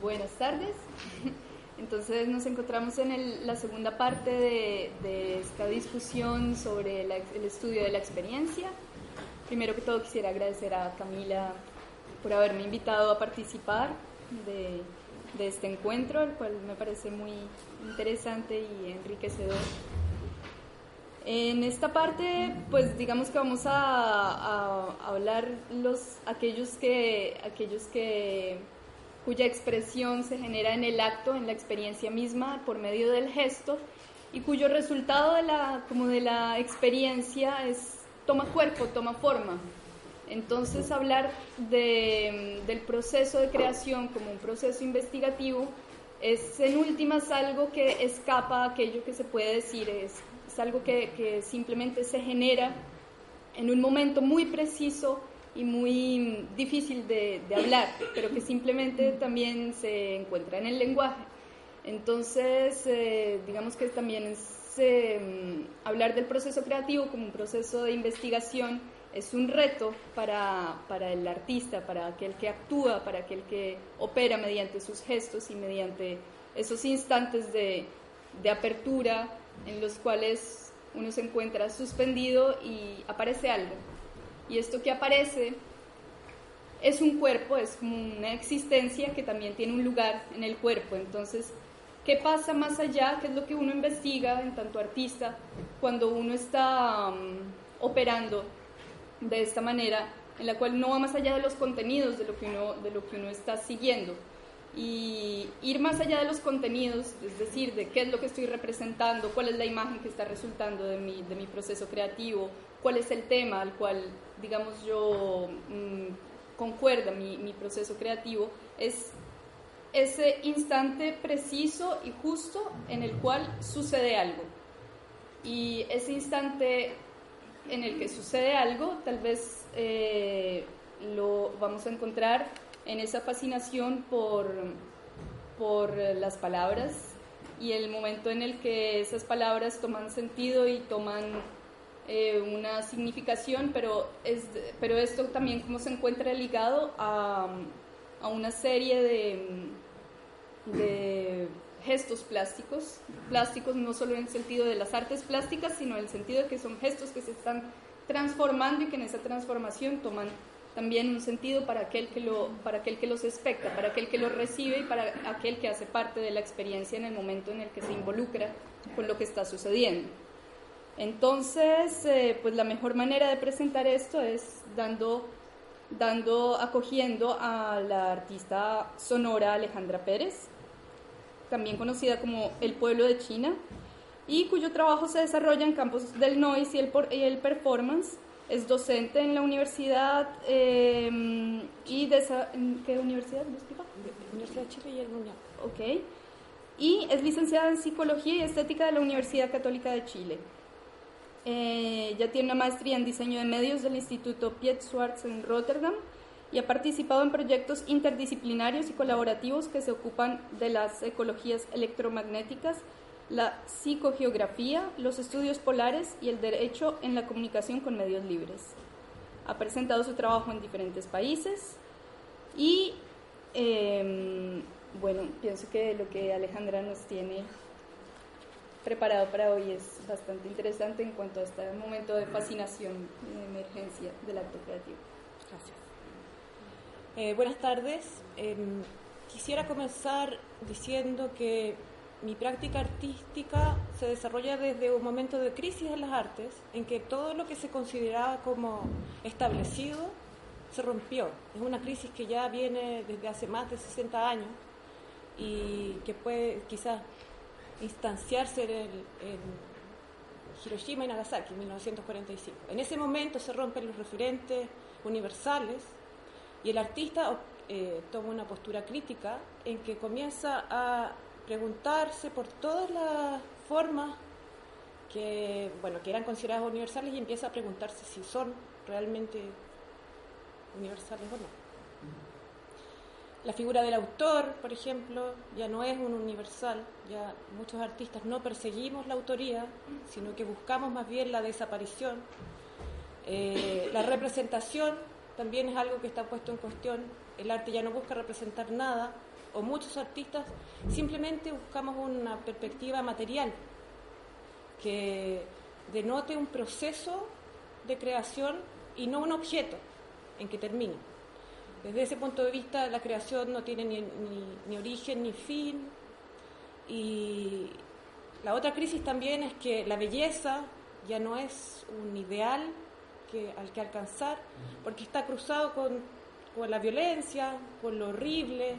Buenas tardes. Entonces nos encontramos en la segunda parte de, esta discusión sobre el estudio de la experiencia. Primero que todo quisiera agradecer a Camila por haberme invitado a participar de, de este encuentro, el cual me parece muy interesante y enriquecedor. En esta parte, pues digamos que vamos a, a hablar los aquellos que aquellos que cuya expresión se genera en el acto, en la experiencia misma, por medio del gesto, y cuyo resultado de la, como de la experiencia es, toma cuerpo, toma forma. Entonces hablar de, del proceso de creación como un proceso investigativo es en últimas algo que escapa a aquello que se puede decir, es, es algo que simplemente se genera en un momento muy preciso y muy difícil de, hablar, pero que simplemente también se encuentra en el lenguaje. Entonces, eh, digamos que también es, eh, hablar del proceso creativo como un proceso de investigación es un reto para, para, el artista, para aquel que actúa, para aquel que opera mediante sus gestos y mediante esos instantes de, de apertura en los cuales uno se encuentra suspendido y aparece algo y esto que aparece es un cuerpo, es como una existencia que también tiene un lugar en el cuerpo. Entonces, ¿qué pasa más allá? ¿Qué es lo que uno investiga en tanto artista cuando uno está um, operando de esta manera, en la cual no va más allá de los contenidos de lo que uno, está siguiendo? y ir más allá de los contenidos, es decir, de qué es lo que estoy representando, cuál es la imagen que está resultando de mi proceso creativo, cuál es el tema al cual, digamos, yo mm, concuerda mi, mi proceso creativo, es ese instante preciso y justo en el cual sucede algo. Y ese instante en el que sucede algo, tal vez eh, lo vamos a encontrar en esa fascinación por, por las palabras y el momento en el que esas palabras toman sentido y toman eh, una significación, pero, es, pero esto también como se encuentra ligado a, a una serie de, de gestos plásticos, plásticos no solo en el sentido de las artes plásticas, sino en el sentido de que son gestos que se están transformando y que en esa transformación toman también un sentido para aquel que lo para aquel que los expecta, para aquel que los recibe y para aquel que hace parte de la experiencia en el momento en el que se involucra con lo que está sucediendo. Entonces, eh, pues la mejor manera de presentar esto es dando, dando, acogiendo a la artista sonora Alejandra Pérez, también conocida como El Pueblo de China, y cuyo trabajo se desarrolla en campos del noise y el, y el performance. Es docente en la universidad eh, y de esa, ¿qué universidad? Universidad de Chile y el Mundial. Ok. Y es licenciada en Psicología y Estética de la Universidad Católica de Chile. Eh, ya tiene una maestría en diseño de medios del Instituto Piet Schwartz en Rotterdam y ha participado en proyectos interdisciplinarios y colaborativos que se ocupan de las ecologías electromagnéticas, la psicogeografía, los estudios polares y el derecho en la comunicación con medios libres. Ha presentado su trabajo en diferentes países y, em, bueno, pienso que lo que Alejandra nos tiene preparado para hoy es bastante interesante en cuanto a este momento de fascinación y emergencia del acto creativo. Gracias. Eh, buenas tardes. Em, quisiera comenzar diciendo que mi práctica artística se desarrolla desde un momento de crisis en las artes, en que todo lo que se consideraba como establecido se rompió. Es una crisis que ya viene desde hace más de 60 años y que puede quizás instanciarse en, Hiroshima y Nagasaki en 1945. En ese momento se rompen los referentes universales y el artista eh, toma una postura crítica en que comienza a preguntarse por todas las formas que, bueno, que eran consideradas universales y empieza a preguntarse si son realmente universales o no. La figura del autor, por ejemplo, ya no es un universal, ya muchos artistas no perseguimos la autoría, sino que buscamos más bien la desaparición. Eh, la representación también es algo que está puesto en cuestión, el arte ya no busca representar nada, o muchos artistas simplemente buscamos una perspectiva material que denote un proceso de creación y no un objeto en que termine. Desde ese punto de vista, la creación no tiene ni, origen ni fin. Y la otra crisis también es que la belleza ya no es un ideal al que alcanzar, porque está cruzado con, la violencia, con lo horrible.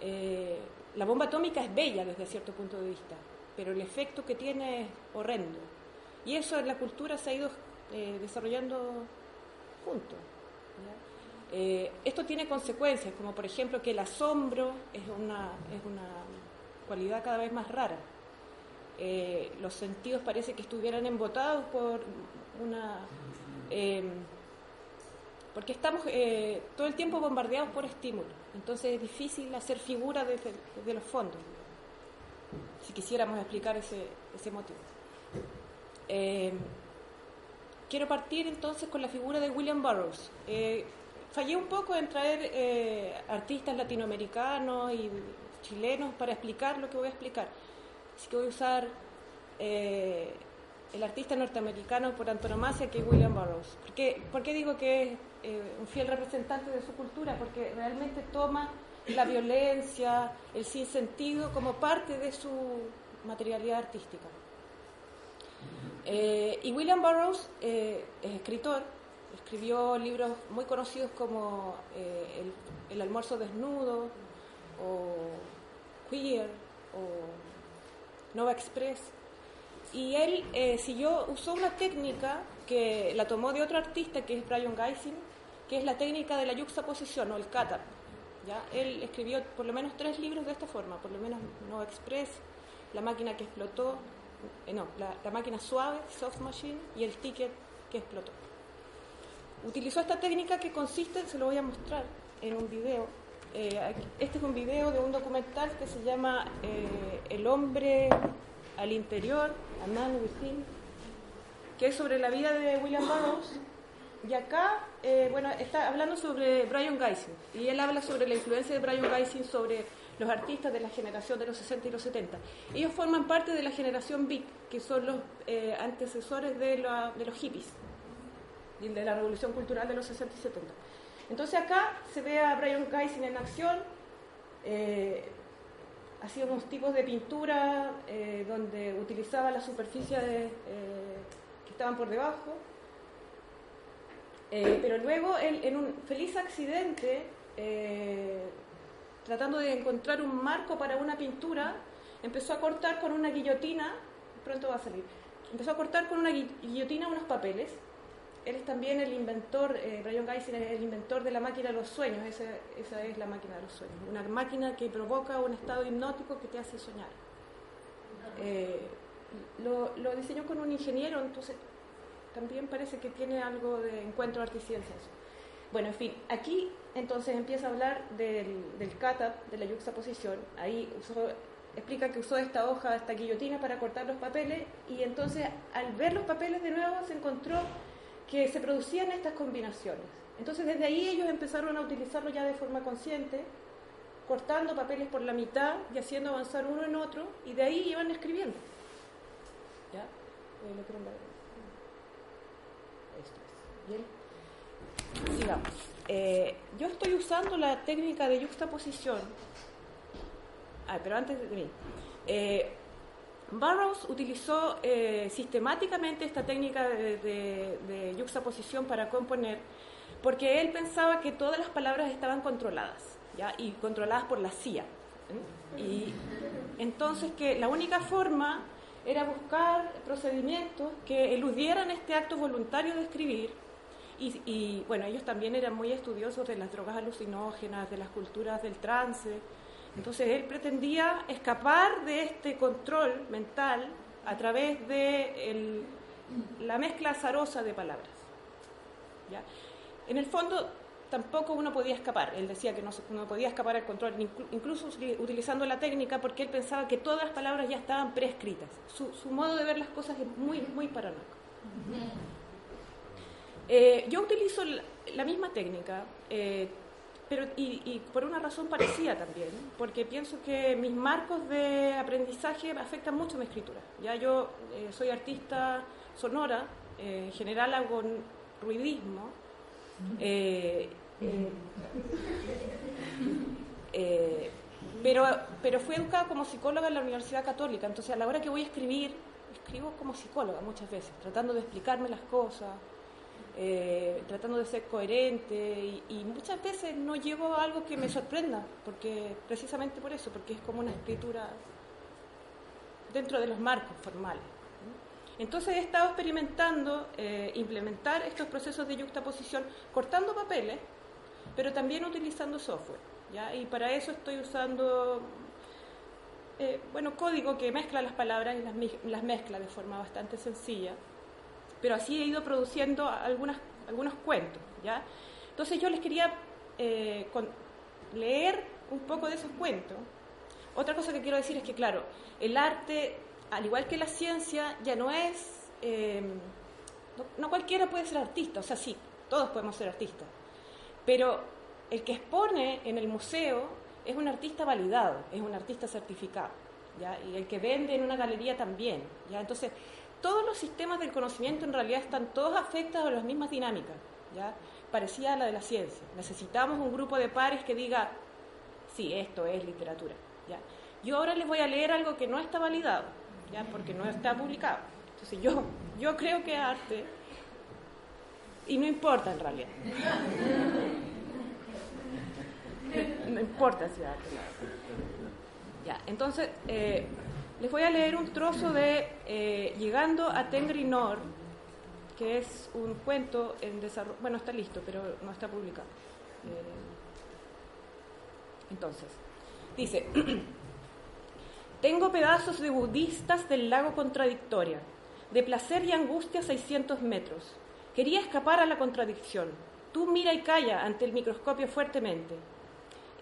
Eh, la bomba atómica es bella desde cierto punto de vista, pero el efecto que tiene es horrendo. Y eso en la cultura se ha ido eh, desarrollando junto. Eh, esto tiene consecuencias, como por ejemplo que el asombro es una, es una cualidad cada vez más rara. Eh, los sentidos parece que estuvieran embotados por una... Em, porque estamos eh, todo el tiempo bombardeados por estímulos, entonces es difícil hacer figura de, los fondos, si quisiéramos explicar ese, ese motivo. Em, quiero partir entonces con la figura de William Burroughs fallé un poco en traer eh, artistas latinoamericanos y chilenos para explicar lo que voy a explicar. Así que voy a usar eh, el artista norteamericano por antonomasia que es William Burroughs. ¿Por qué, digo que es eh, un fiel representante de su cultura? Porque realmente toma la violencia, el sinsentido como parte de su materialidad artística. y William Burroughs es escritor, escribió libros muy conocidos como eh, el, almuerzo desnudo o Queer o Nova Express. Y él eh, siguió, usó una técnica que la tomó de otro artista que es Brian Geising, que es la técnica de la yuxtaposición o el kata. ¿ya? Él escribió por lo menos tres libros de esta forma, por lo menos Nova Express, La máquina que explotó, eh, no, la máquina suave, Soft Machine, y el ticket que explotó utilizó esta técnica que consiste, se lo voy a mostrar en un video. Eh, este es un video de un documental que se llama eh, El hombre al interior, A Man Within, que es sobre la vida de William Burroughs. Y acá, eh, bueno, está hablando sobre Brian Geising, y él habla sobre la influencia de Brian Geising sobre los artistas de la generación de los 60 y los 70. Ellos forman parte de la generación Beat, que son los antecesores de, de los hippies de la revolución cultural de los 60 y 70. Entonces acá se ve a Brian Geising en acción, eh, hacía unos tipos de pintura eh, donde utilizaba la superficie eh, que estaban por debajo, eh, pero luego en un feliz accidente, tratando de encontrar un marco para una pintura, empezó a cortar con una guillotina, pronto va a salir, empezó a cortar con una guillotina unos papeles él es también el inventor, eh, Brian Geising es el inventor de la máquina de los sueños, esa, es la máquina de los sueños, una máquina que provoca un estado hipnótico que te hace soñar. Eh, lo, diseñó con un ingeniero, entonces también parece que tiene algo de encuentro arte-ciencias. Bueno, en fin, aquí entonces empieza a hablar del, del de la yuxtaposición, ahí explica que usó esta hoja, esta guillotina para cortar los papeles y entonces al ver los papeles de nuevo se encontró que se producían estas combinaciones. Entonces desde ahí ellos empezaron a utilizarlo ya de forma consciente, cortando papeles por la mitad y haciendo avanzar uno en otro, y de ahí iban escribiendo. ¿Ya? Eh, Esto es. Bien. Sigamos. Eh, yo estoy usando la técnica de juxtaposición. Ah, pero antes de mí. Eh, Burroughs utilizó eh, sistemáticamente esta técnica de, de, yuxtaposición para componer porque él pensaba que todas las palabras estaban controladas y controladas por la CIA. Y entonces que la única forma era buscar procedimientos que eludieran este acto voluntario de escribir Y, bueno, ellos también eran muy estudiosos de las drogas alucinógenas, de las culturas del trance. Entonces él pretendía escapar de este control mental a través de la mezcla azarosa de palabras. ¿ya? En el fondo, tampoco uno podía escapar. Él decía que no, podía escapar al control, incluso utilizando la técnica, porque él pensaba que todas las palabras ya estaban prescritas. Su, modo de ver las cosas es muy, muy paranoico. Eh, yo utilizo la, misma técnica, eh, pero y, por una razón parecida también, porque pienso que mis marcos de aprendizaje afectan mucho mi escritura. Ya yo eh, soy artista sonora, en general hago ruidismo, eh, pero, pero fui educada como psicóloga en la Universidad Católica, entonces a la hora que voy a escribir, escribo como psicóloga muchas veces, tratando de explicarme las cosas, eh, tratando de ser coherente y, muchas veces no llevo algo que me sorprenda, porque precisamente por eso, porque es como una escritura dentro de los marcos formales. Entonces he estado experimentando eh, implementar estos procesos de yuxtaposición cortando papeles, pero también utilizando software. ¿ya? Y para eso estoy usando eh, bueno, código que mezcla las palabras y las, las, mezcla de forma bastante sencilla. Pero así he ido produciendo algunas, algunos cuentos. ¿ya? Entonces yo les quería eh, leer un poco de esos cuentos. Otra cosa que quiero decir es que, claro, el arte al igual que la ciencia, ya no es... Eh, no, cualquiera puede ser artista, o sea, sí, todos podemos ser artistas, pero el que expone en el museo es un artista validado, es un artista certificado, ¿ya? y el que vende en una galería también. ¿ya? Entonces, todos los sistemas del conocimiento en realidad están todos afectados a las mismas dinámicas, ¿ya? parecida a la de la ciencia. Necesitamos un grupo de pares que diga, sí, esto es literatura. ¿ya? Yo ahora les voy a leer algo que no está validado, ¿ya? porque no está publicado. Entonces yo, yo creo que arte, y no importa en realidad. No importa si es arte. Ya, entonces eh, les voy a leer un trozo de eh, Llegando a Tengrinor, que es un cuento en desarrollo, bueno, está listo, pero no está publicado. Eh, entonces, dice, Tengo pedazos de budistas del lago Contradictoria, de placer y angustia a 600 metros. Quería escapar a la contradicción. Tú mira y calla ante el microscopio fuertemente.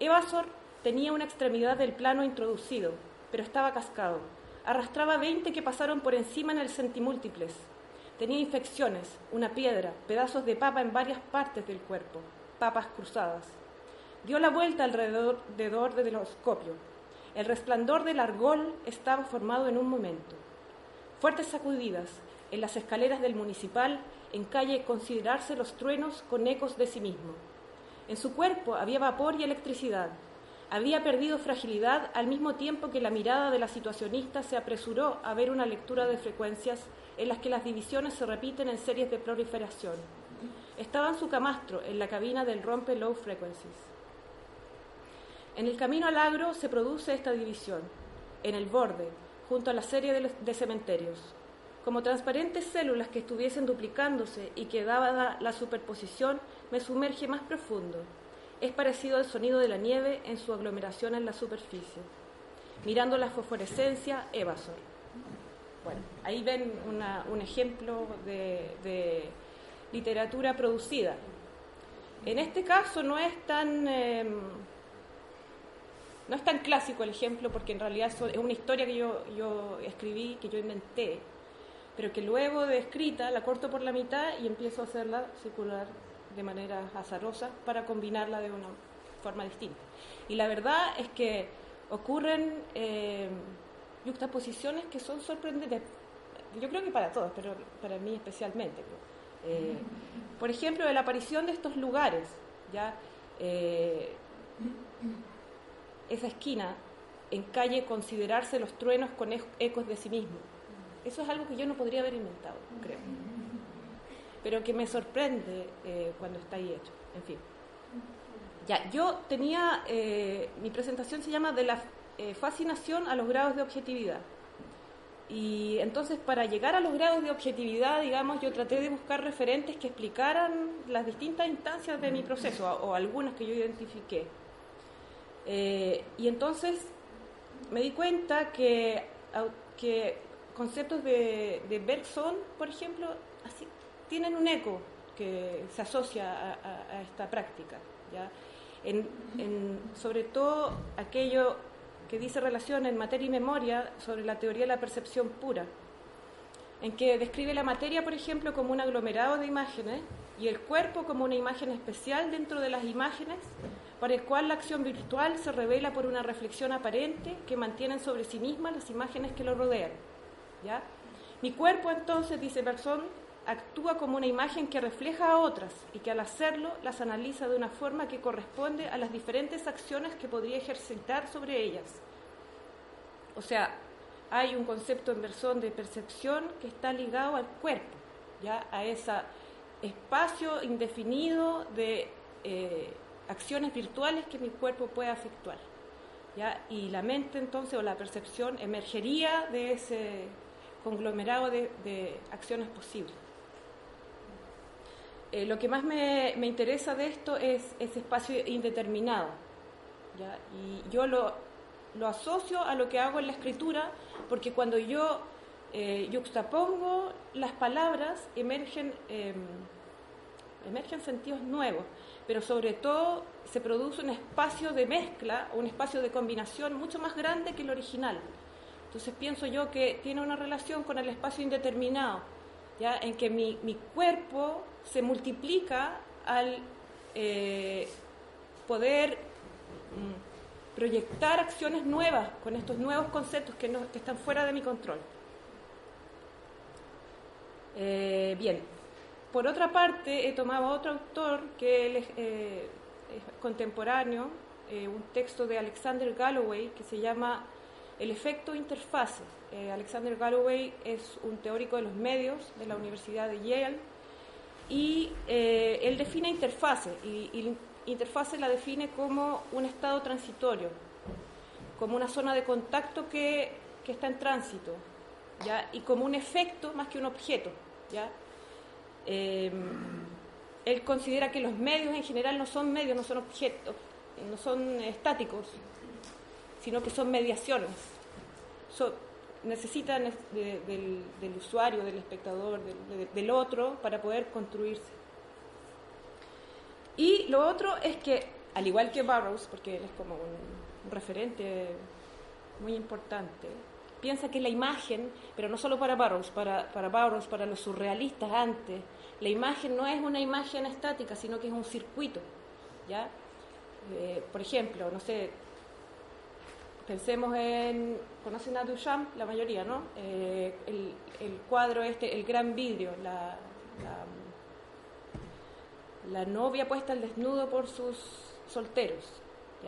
Evasor tenía una extremidad del plano introducido, pero estaba cascado. Arrastraba 20 que pasaron por encima en el centimúltiples. Tenía infecciones, una piedra, pedazos de papa en varias partes del cuerpo, papas cruzadas. Dio la vuelta alrededor del telescopio el resplandor del argol estaba formado en un momento. Fuertes sacudidas en las escaleras del municipal, en calle considerarse los truenos con ecos de sí mismo. En su cuerpo había vapor y electricidad. Había perdido fragilidad al mismo tiempo que la mirada de la situacionista se apresuró a ver una lectura de frecuencias en las que las divisiones se repiten en series de proliferación. Estaba en su camastro, en la cabina del rompe low frequencies. En el camino al agro se produce esta división, en el borde, junto a la serie de, cementerios, como transparentes células que estuviesen duplicándose y que dada la superposición me sumerge más profundo. Es parecido al sonido de la nieve en su aglomeración en la superficie. Mirando la fosforescencia, Evasor. Bueno, ahí ven un ejemplo de, literatura producida. En este caso no es tan... Em, no es tan clásico el ejemplo porque en realidad es una historia que yo, yo escribí, que yo inventé, pero que luego de escrita la corto por la mitad y empiezo a hacerla circular de manera azarosa para combinarla de una forma distinta. Y la verdad es que ocurren eh, juxtaposiciones que son sorprendentes, yo creo que para todos, pero para mí especialmente. Eh, por ejemplo, la aparición de estos lugares, ya eh, esa esquina en calle considerarse los truenos con ecos de sí mismo. Eso es algo que yo no podría haber inventado, creo. Pero que me sorprende eh, cuando está ahí hecho. En fin. Ya, yo tenía, eh, mi presentación se llama De la eh, fascinación a los grados de objetividad. Y entonces para llegar a los grados de objetividad, digamos, yo traté de buscar referentes que explicaran las distintas instancias de mi proceso, o, algunas que yo identifiqué. Eh, y entonces me di cuenta que, que conceptos de, Bergson, por ejemplo, tienen un eco que se asocia a, esta práctica. ¿ya? sobre todo aquello que dice relación en materia y memoria sobre la teoría de la percepción pura, en que describe la materia, por ejemplo, como un aglomerado de imágenes y el cuerpo como una imagen especial dentro de las imágenes, para el cual la acción virtual se revela por una reflexión aparente que mantienen sobre sí mismas las imágenes que lo rodean. ¿ya? Mi cuerpo, entonces, dice Bergson, actúa como una imagen que refleja a otras y que al hacerlo las analiza de una forma que corresponde a las diferentes acciones que podría ejercitar sobre ellas. O sea, hay un concepto en versión de percepción que está ligado al cuerpo, ya a ese espacio indefinido de eh, acciones virtuales que mi cuerpo puede efectuar. ¿ya? Y la mente entonces o la percepción emergería de ese conglomerado de acciones posibles. Eh, lo que más me, interesa de esto es ese espacio indeterminado. Y yo lo, asocio a lo que hago en la escritura, porque cuando yo eh, yuxtapongo las palabras, emergen, em, emergen sentidos nuevos, pero sobre todo se produce un espacio de mezcla, un espacio de combinación mucho más grande que el original. Entonces pienso yo que tiene una relación con el espacio indeterminado, en que mi, cuerpo se multiplica al eh, poder mm, proyectar acciones nuevas con estos nuevos conceptos que, están fuera de mi control. Eh, bien, por otra parte, he tomado otro autor que eh, es contemporáneo, un texto de Alexander Galloway que se llama El efecto interfase. Alexander Galloway es un teórico de los medios de la Universidad de Yale y eh, él define interfase y, interfase la define como un estado transitorio, como una zona de contacto que, que está en tránsito, y como un efecto más que un objeto. ¿ya? Eh, él considera que los medios en general no son medios, no son objetos, no son estáticos, sino que son mediaciones necesitan del, usuario, del espectador, del, otro, para poder construirse. Y lo otro es que, al igual que Burroughs, porque él es como un, referente muy importante, piensa que la imagen, pero no solo para Burroughs, para, para Burroughs, para los surrealistas antes, la imagen no es una imagen estática, sino que es un circuito. ¿ya? Eh, por ejemplo, no sé, pensemos en, conocen a Duchamp, la mayoría, ¿no? Eh, el, cuadro este, el gran vidrio, la, la, novia puesta al desnudo por sus solteros.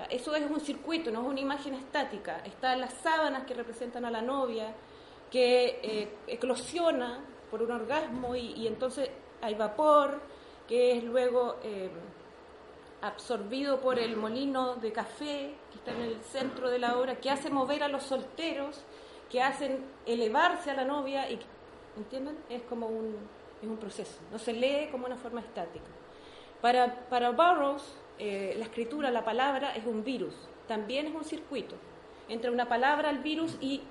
Eso es un circuito, no es una imagen estática. Están las sábanas que representan a la novia, que eh, eclosiona por un orgasmo y, entonces hay vapor, que es luego... Eh, absorbido por el molino de café que está en el centro de la obra, que hace mover a los solteros, que hacen elevarse a la novia y ¿entienden? Es como un, es un proceso, no se lee como una forma estática. Para, para Burroughs, eh, la escritura, la palabra es un virus, también es un circuito entre una palabra, el virus y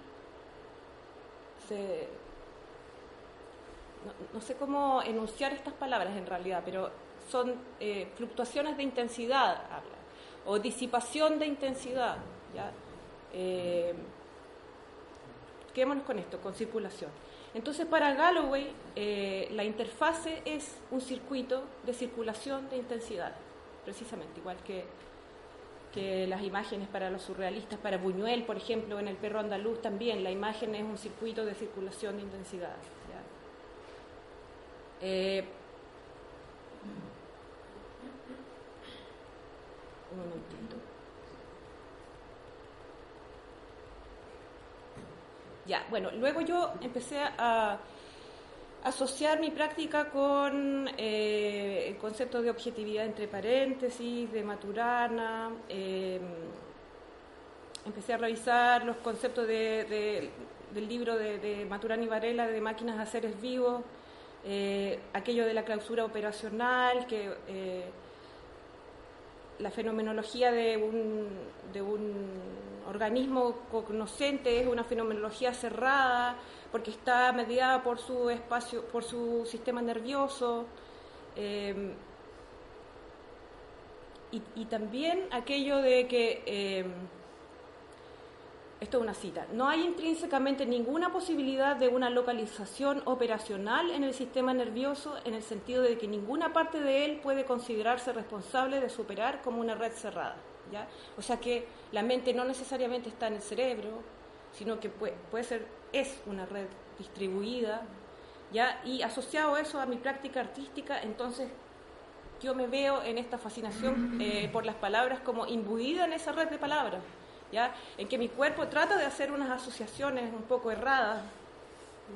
no, no sé cómo enunciar estas palabras en realidad, pero son eh, fluctuaciones de intensidad, habla, o disipación de intensidad. ¿ya? Eh, quedémonos con esto, con circulación. Entonces, para Galloway, eh, la interfase es un circuito de circulación de intensidad, precisamente, igual que, que las imágenes para los surrealistas, para Buñuel, por ejemplo, en El perro andaluz también, la imagen es un circuito de circulación de intensidad. Eh, un momentito. Ya, bueno, luego yo empecé a asociar mi práctica con eh, el concepto de objetividad entre paréntesis, de Maturana. Em, empecé a revisar los conceptos de, del libro de, Maturani Varela de máquinas a seres vivos, eh, aquello de la clausura operacional, que eh, la fenomenología de un, de un organismo cognoscente es una fenomenología cerrada porque está mediada por su espacio, por su sistema nervioso. Eh, y, también aquello de que, eh, esto es una cita, no hay intrínsecamente ninguna posibilidad de una localización operacional en el sistema nervioso en el sentido de que ninguna parte de él puede considerarse responsable de superar como una red cerrada. ¿ya? O sea que la mente no necesariamente está en el cerebro, sino que puede, puede ser, es una red distribuida, ¿ya? y asociado eso a mi práctica artística, entonces yo me veo en esta fascinación eh, por las palabras como imbuida en esa red de palabras, en que mi cuerpo trata de hacer unas asociaciones un poco erradas,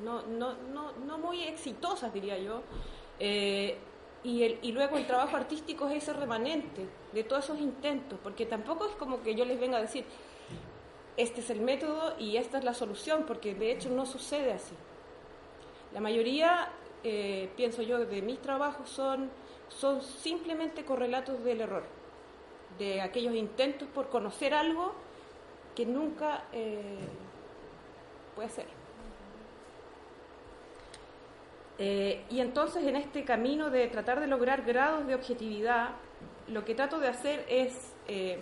no, no, no, no muy exitosas, diría yo, eh, y, el, y luego el trabajo artístico es ese remanente de todos esos intentos, porque tampoco es como que yo les venga a decir, este es el método y esta es la solución, porque de hecho no sucede así. La mayoría, eh, pienso yo, de mis trabajos son son simplemente correlatos del error, de aquellos intentos por conocer algo que nunca eh, puede ser. Eh, y entonces en este camino de tratar de lograr grados de objetividad, lo que trato de hacer es, eh,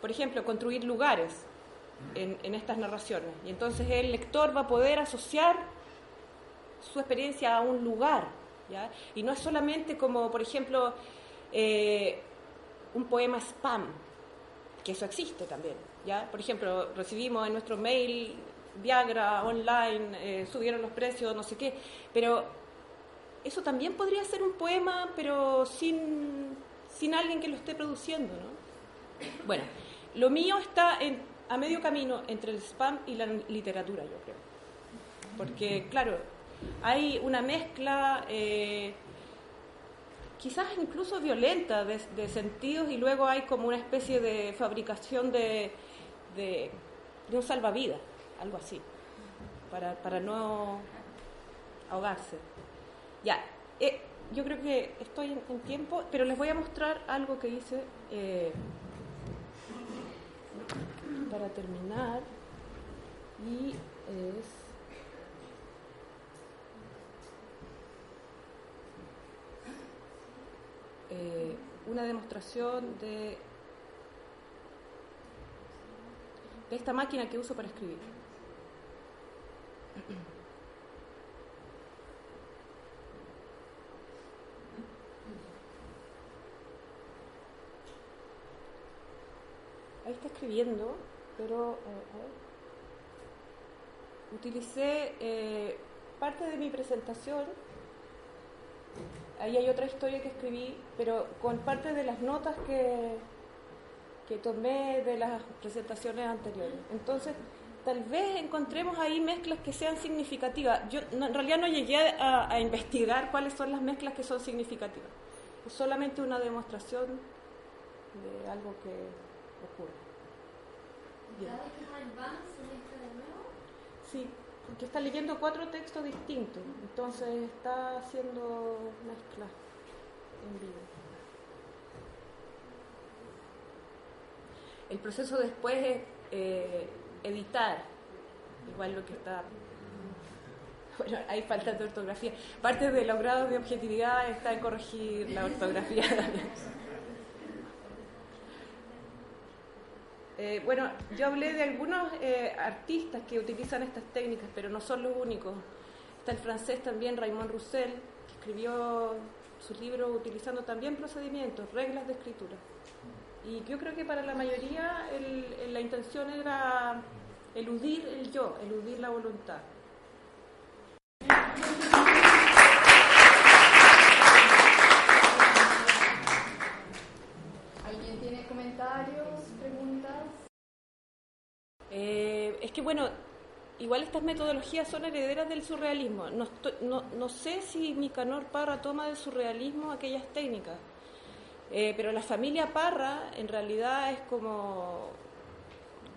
por ejemplo, construir lugares en, estas narraciones. Y entonces el lector va a poder asociar su experiencia a un lugar y no es solamente como, por ejemplo, un poema spam, que eso existe también, ¿ya? Por ejemplo, recibimos en nuestro mail Viagra online, eh, subieron los precios, no sé qué, pero eso también podría ser un poema, pero sin, sin alguien que lo esté produciendo, ¿no? Bueno, lo mío está en, a medio camino entre el spam y la literatura, yo creo. Porque, claro, hay una mezcla eh, quizás incluso violenta de, sentidos y luego hay como una especie de fabricación de, de, un salvavidas, algo así, para, para no ahogarse. Ya, eh, yo creo que estoy en, tiempo, pero les voy a mostrar algo que hice eh, para terminar y es Eh, una demostración de, de esta máquina que uso para escribir. Ahí está escribiendo, pero eh, utilicé eh, parte de mi presentación ahí hay otra historia que escribí, pero con parte de las notas que, que tomé de las presentaciones anteriores. Entonces, tal vez encontremos ahí mezclas que sean significativas. Yo en realidad no llegué a, investigar cuáles son las mezclas que son significativas. Es solamente una demostración de algo que ocurre. ¿Cada vez que se mezcla de nuevo? Sí que está leyendo cuatro textos distintos, entonces está haciendo mezcla en vivo. El proceso después es eh, editar, igual lo que está... Bueno, hay falta de ortografía. Parte de los grados de objetividad está en corregir la ortografía. Eh, bueno, yo hablé de algunos eh, artistas que utilizan estas técnicas, pero no son los únicos. Está el francés también, Raymond Roussel, que escribió su libro utilizando también procedimientos, reglas de escritura. Y yo creo que para la mayoría la intención era eludir el yo, eludir la voluntad. ¿Alguien tiene comentarios? Eh, es que, bueno, igual estas metodologías son herederas del surrealismo. No, sé si Nicanor Parra toma del surrealismo aquellas técnicas, eh, pero la familia Parra en realidad es como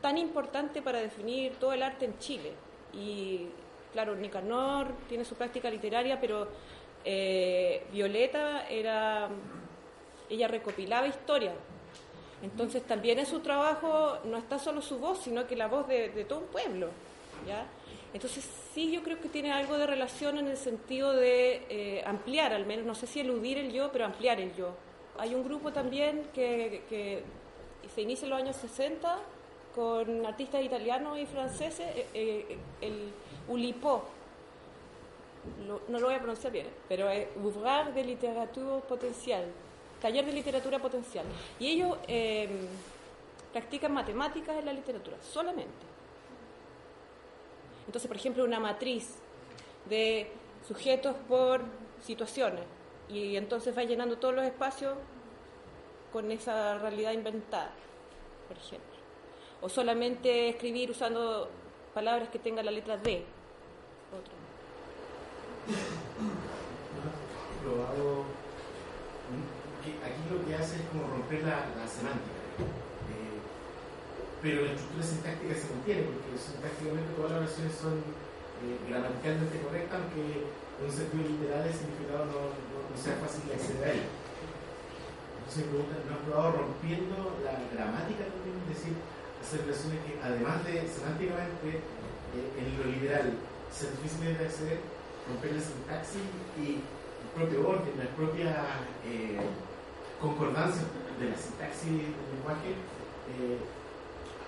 tan importante para definir todo el arte en Chile, y claro, Nicanor tiene su práctica literaria, pero eh, Violeta era, ella recopilaba historia. Entonces también en su trabajo no está solo su voz, sino que la voz de, todo un pueblo. ¿ya? Entonces sí yo creo que tiene algo de relación en el sentido de eh, ampliar, al menos, no sé si eludir el yo, pero ampliar el yo. Hay un grupo también que, que se inicia en los años 60 con artistas italianos y franceses, eh, eh, el Ulipo, no lo voy a pronunciar bien, pero es Ouvrar de Literatura Potencial, taller de literatura potencial. Y ellos em, practican matemáticas en la literatura, solamente. Entonces, por ejemplo, una matriz de sujetos por situaciones, y entonces va llenando todos los espacios con esa realidad inventada, por ejemplo o solamente escribir usando palabras que tengan la letra D. Otro. probado, aquí lo que hace es como romper la, semántica, eh, pero la estructura sintáctica se mantiene, porque sintácticamente todas las oraciones son eh, gramaticalmente correctas, aunque en un sentido literal el significado no, no, sea fácil de acceder a él. Entonces ¿no has probado rompiendo la gramática también? Es decir, hacer versiones que además de semánticamente eh, en lo liberal ser difíciles de acceder, romper la sintaxis y el propio orden, la propia eh, concordancia de la sintaxis del lenguaje, eh,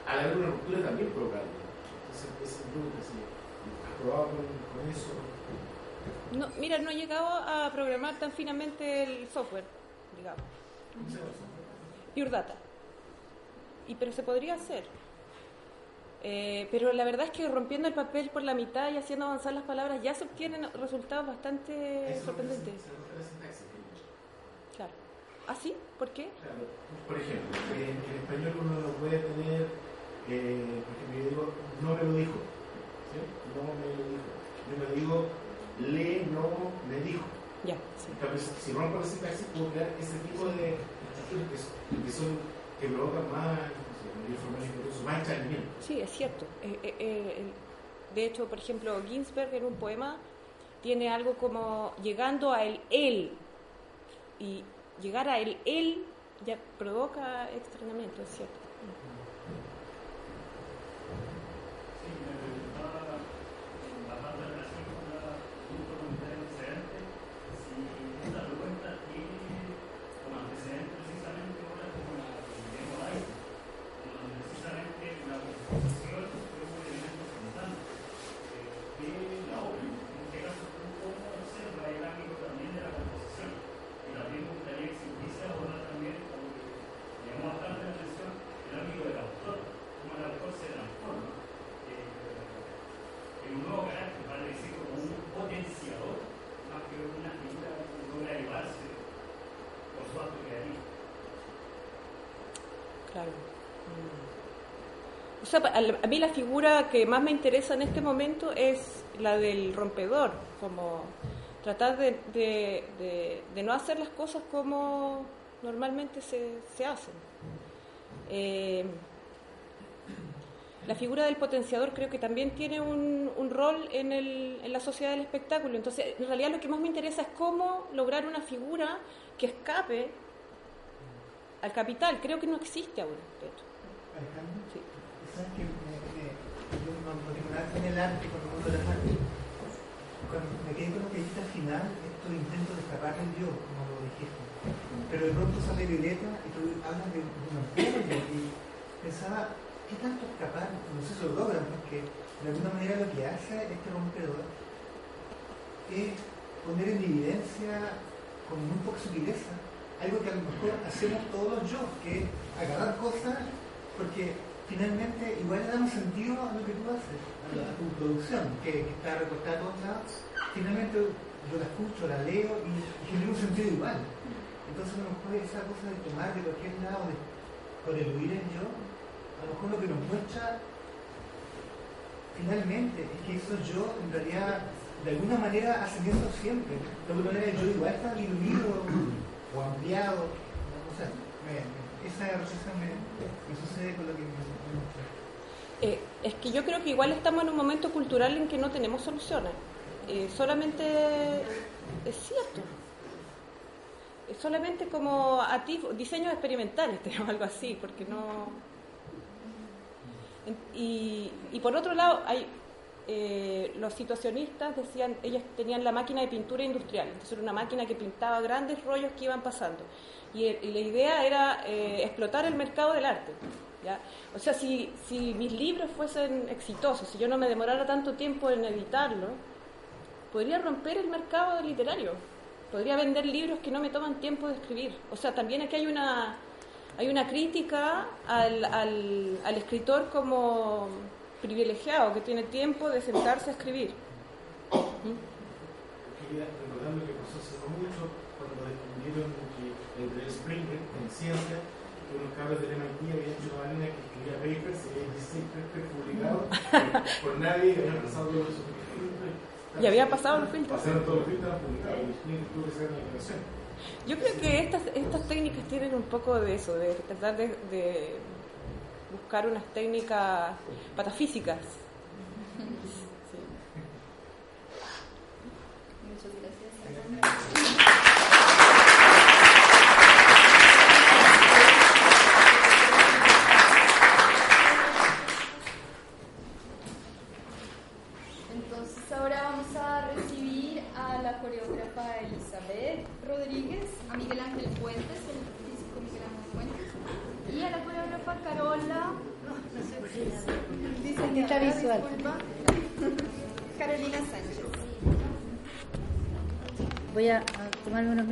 al haber una ruptura también provoca Entonces, esa pregunta, si has probado con eso. No, mira, no he llegado a programar tan finamente el software, digamos. Pure Data y pero se podría hacer. Eh, pero la verdad es que rompiendo el papel por la mitad y haciendo avanzar las palabras ya se obtienen resultados bastante sorprendentes. Claro. ¿Ah, sí? ¿Por qué? Por ejemplo, en, español uno no puede tener, eh, porque yo digo, no me lo dijo. ¿sí? No me lo dijo. Yo me digo, le, no, me dijo. Ya, sí. si rompo la sintaxis, puedo crear ese tipo de que son que provocan más más Sí, es cierto. Eh, eh, eh, de hecho, por ejemplo, Ginsberg en un poema tiene algo como llegando a el él. Y llegar a el él ya provoca extrañamiento, es cierto. A mí la figura que más me interesa en este momento es la del rompedor, como tratar de, no hacer las cosas como normalmente se, hacen. Eh, la figura del potenciador creo que también tiene un, rol en, en, la sociedad del espectáculo. Entonces, en realidad lo que más me interesa es cómo lograr una figura que escape al capital. Creo que no existe aún, de hecho. Sí sabes me, yo en el arte, con el de las cuando me quedé con lo que dijiste al final, estos intentos de escapar del yo, como lo dijiste. Pero de pronto sale Violeta y tú hablas de, un amplio y pensaba, ¿qué tanto escapar? No sé si lo logran, porque de alguna manera lo que hace este rompedor es poner en evidencia con muy poca sutileza algo que a lo mejor hacemos todos yo, que es agarrar cosas, porque finalmente igual le damos sentido a lo que tú haces, a, tu producción, que, está recortada a todos lados. Finalmente yo la escucho, la leo y, genera un sentido igual. Entonces a lo mejor esa cosa de tomar de cualquier lado, de, eludir el yo, a lo mejor lo que nos muestra finalmente es que eso yo en realidad de alguna manera ascendiendo siempre. De alguna manera yo igual está diluido o ampliado. O sea, me, esa reflexión me, sucede con lo que me, eh, es que yo creo que igual estamos en un momento cultural en que no tenemos soluciones. Eh, solamente es cierto. Solamente como a ti, diseños experimentales, tenemos algo así, porque no. Y, por otro lado, hay eh, los situacionistas decían, ellos tenían la máquina de pintura industrial, entonces era una máquina que pintaba grandes rollos que iban pasando. Y, la idea era eh, explotar el mercado del arte. ¿Ya? O sea, si, si mis libros fuesen exitosos, si yo no me demorara tanto tiempo en editarlo, podría romper el mercado literario, podría vender libros que no me toman tiempo de escribir. O sea, también aquí hay una, hay una crítica al, al, al escritor como privilegiado que tiene tiempo de sentarse a escribir. Quería recordar lo que pasó hace mucho cuando descubrieron que el Springer en ciencia que unos cabros del MIT habían hecho una línea que escribía papers y había 16 papers por, nadie y habían pasado todos los filtros. Y había pasado los filtros. Pasaron todos los filtros publicados y tuvo que hacer una declaración. Yo creo que estas, estas técnicas tienen un poco de eso, de tratar de, de buscar unas técnicas patafísicas. Sí. Muchas gracias. Entonces ahora vamos a recibir a la coreógrafa Elizabeth Rodríguez, a Miguel Ángel Fuentes, el físico Miguel Ángel Fuentes, y a la coreógrafa Carola. Diseñadora, visual. disculpa, Carolina Sánchez. Voy a, a tomarme unos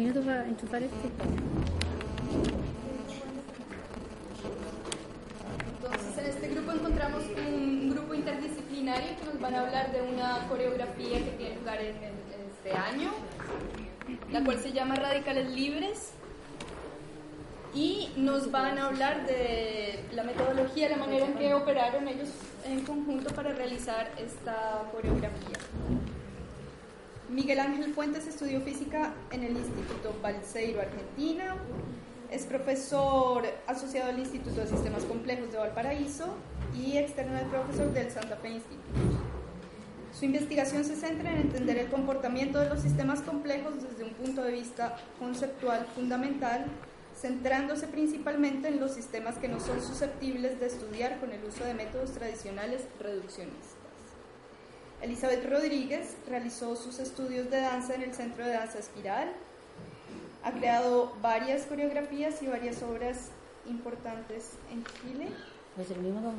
Entonces, en este grupo encontramos un grupo interdisciplinario que nos van a hablar de una coreografía que tiene lugar en- en este año, la cual se llama Radicales Libres. Y nos van a hablar de la metodología, la manera en que operaron ellos en conjunto para realizar esta coreografía. Miguel Ángel Fuentes estudió física en el Instituto Balseiro, Argentina. Es profesor asociado al Instituto de Sistemas Complejos de Valparaíso y externo del profesor del Santa Fe Institute. Su investigación se centra en entender el comportamiento de los sistemas complejos desde un punto de vista conceptual fundamental, centrándose principalmente en los sistemas que no son susceptibles de estudiar con el uso de métodos tradicionales reduccionistas. Elizabeth Rodríguez realizó sus estudios de danza en el Centro de Danza Espiral. Ha creado varias coreografías y varias obras importantes en Chile. Pues el mismo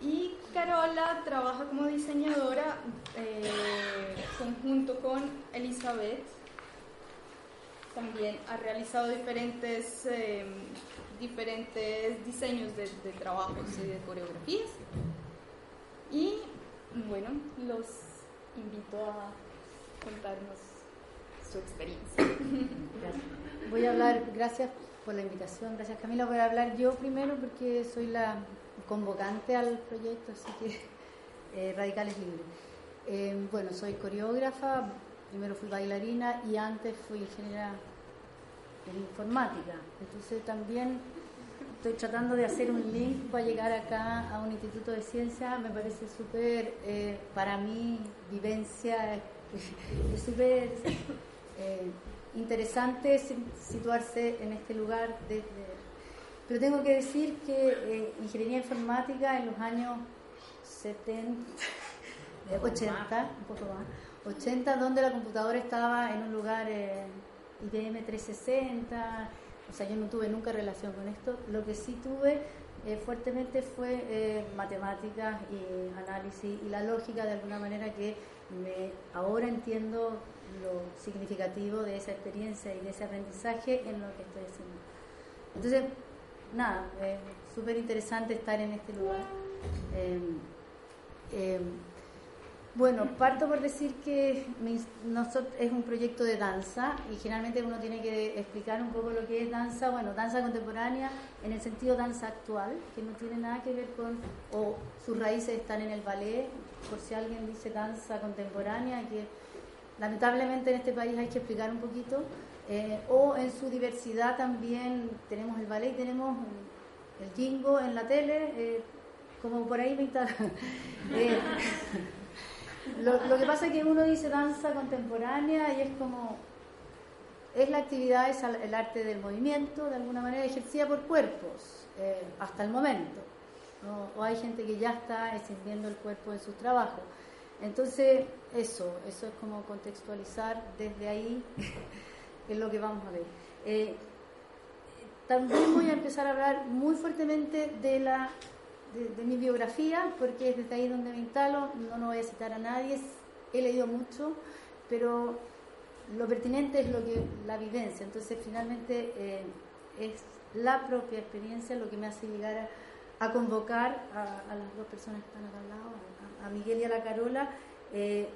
Y Carola trabaja como diseñadora eh, conjunto con Elizabeth. También ha realizado diferentes, eh, diferentes diseños de, de trabajos y de coreografías. Y bueno, los invito a contarnos su experiencia. Gracias. Voy a hablar, gracias por la invitación, gracias Camila. Voy a hablar yo primero porque soy la convocante al proyecto, así que eh, Radicales Libres. Eh, bueno, soy coreógrafa, primero fui bailarina y antes fui ingeniera en informática. Entonces también estoy tratando de hacer un link para llegar acá a un instituto de ciencia. Me parece súper, eh, para mí, vivencia, es súper eh, interesante si- situarse en este lugar. desde- Pero tengo que decir que eh, ingeniería informática en los años 70, eh, 80, un poco más, 80, donde la computadora estaba en un lugar IBM 360, o sea, yo no tuve nunca relación con esto. Lo que sí tuve eh, fuertemente fue eh, matemáticas y análisis y la lógica de alguna manera que me, ahora entiendo lo significativo de esa experiencia y de ese aprendizaje en lo que estoy haciendo. Entonces, nada, eh, súper interesante estar en este lugar. Bueno, parto por decir que es un proyecto de danza y generalmente uno tiene que explicar un poco lo que es danza. Bueno, danza contemporánea en el sentido danza actual, que no tiene nada que ver con, o sus raíces están en el ballet, por si alguien dice danza contemporánea, que lamentablemente en este país hay que explicar un poquito, eh, o en su diversidad también tenemos el ballet tenemos el jingo en la tele. eh, como por ahí pintar. Eh, lo, lo, que pasa es que uno dice danza contemporánea y es como, es la actividad, es el arte del movimiento, de alguna manera ejercida por cuerpos, eh, hasta el momento. O hay gente que ya está extendiendo el cuerpo en sus trabajos. Entonces, eso, eso es como contextualizar desde ahí, es lo que vamos a ver. Eh, también voy a empezar a hablar muy fuertemente de, la, de, mi biografía, porque es desde ahí donde me instalo, no, no voy a citar a nadie, he leído mucho, pero lo pertinente es lo que la vivencia, entonces finalmente eh, es la propia experiencia lo que me hace llegar a, convocar a, las dos personas que están acá al lado, a, Miguel y a la Carola, eh,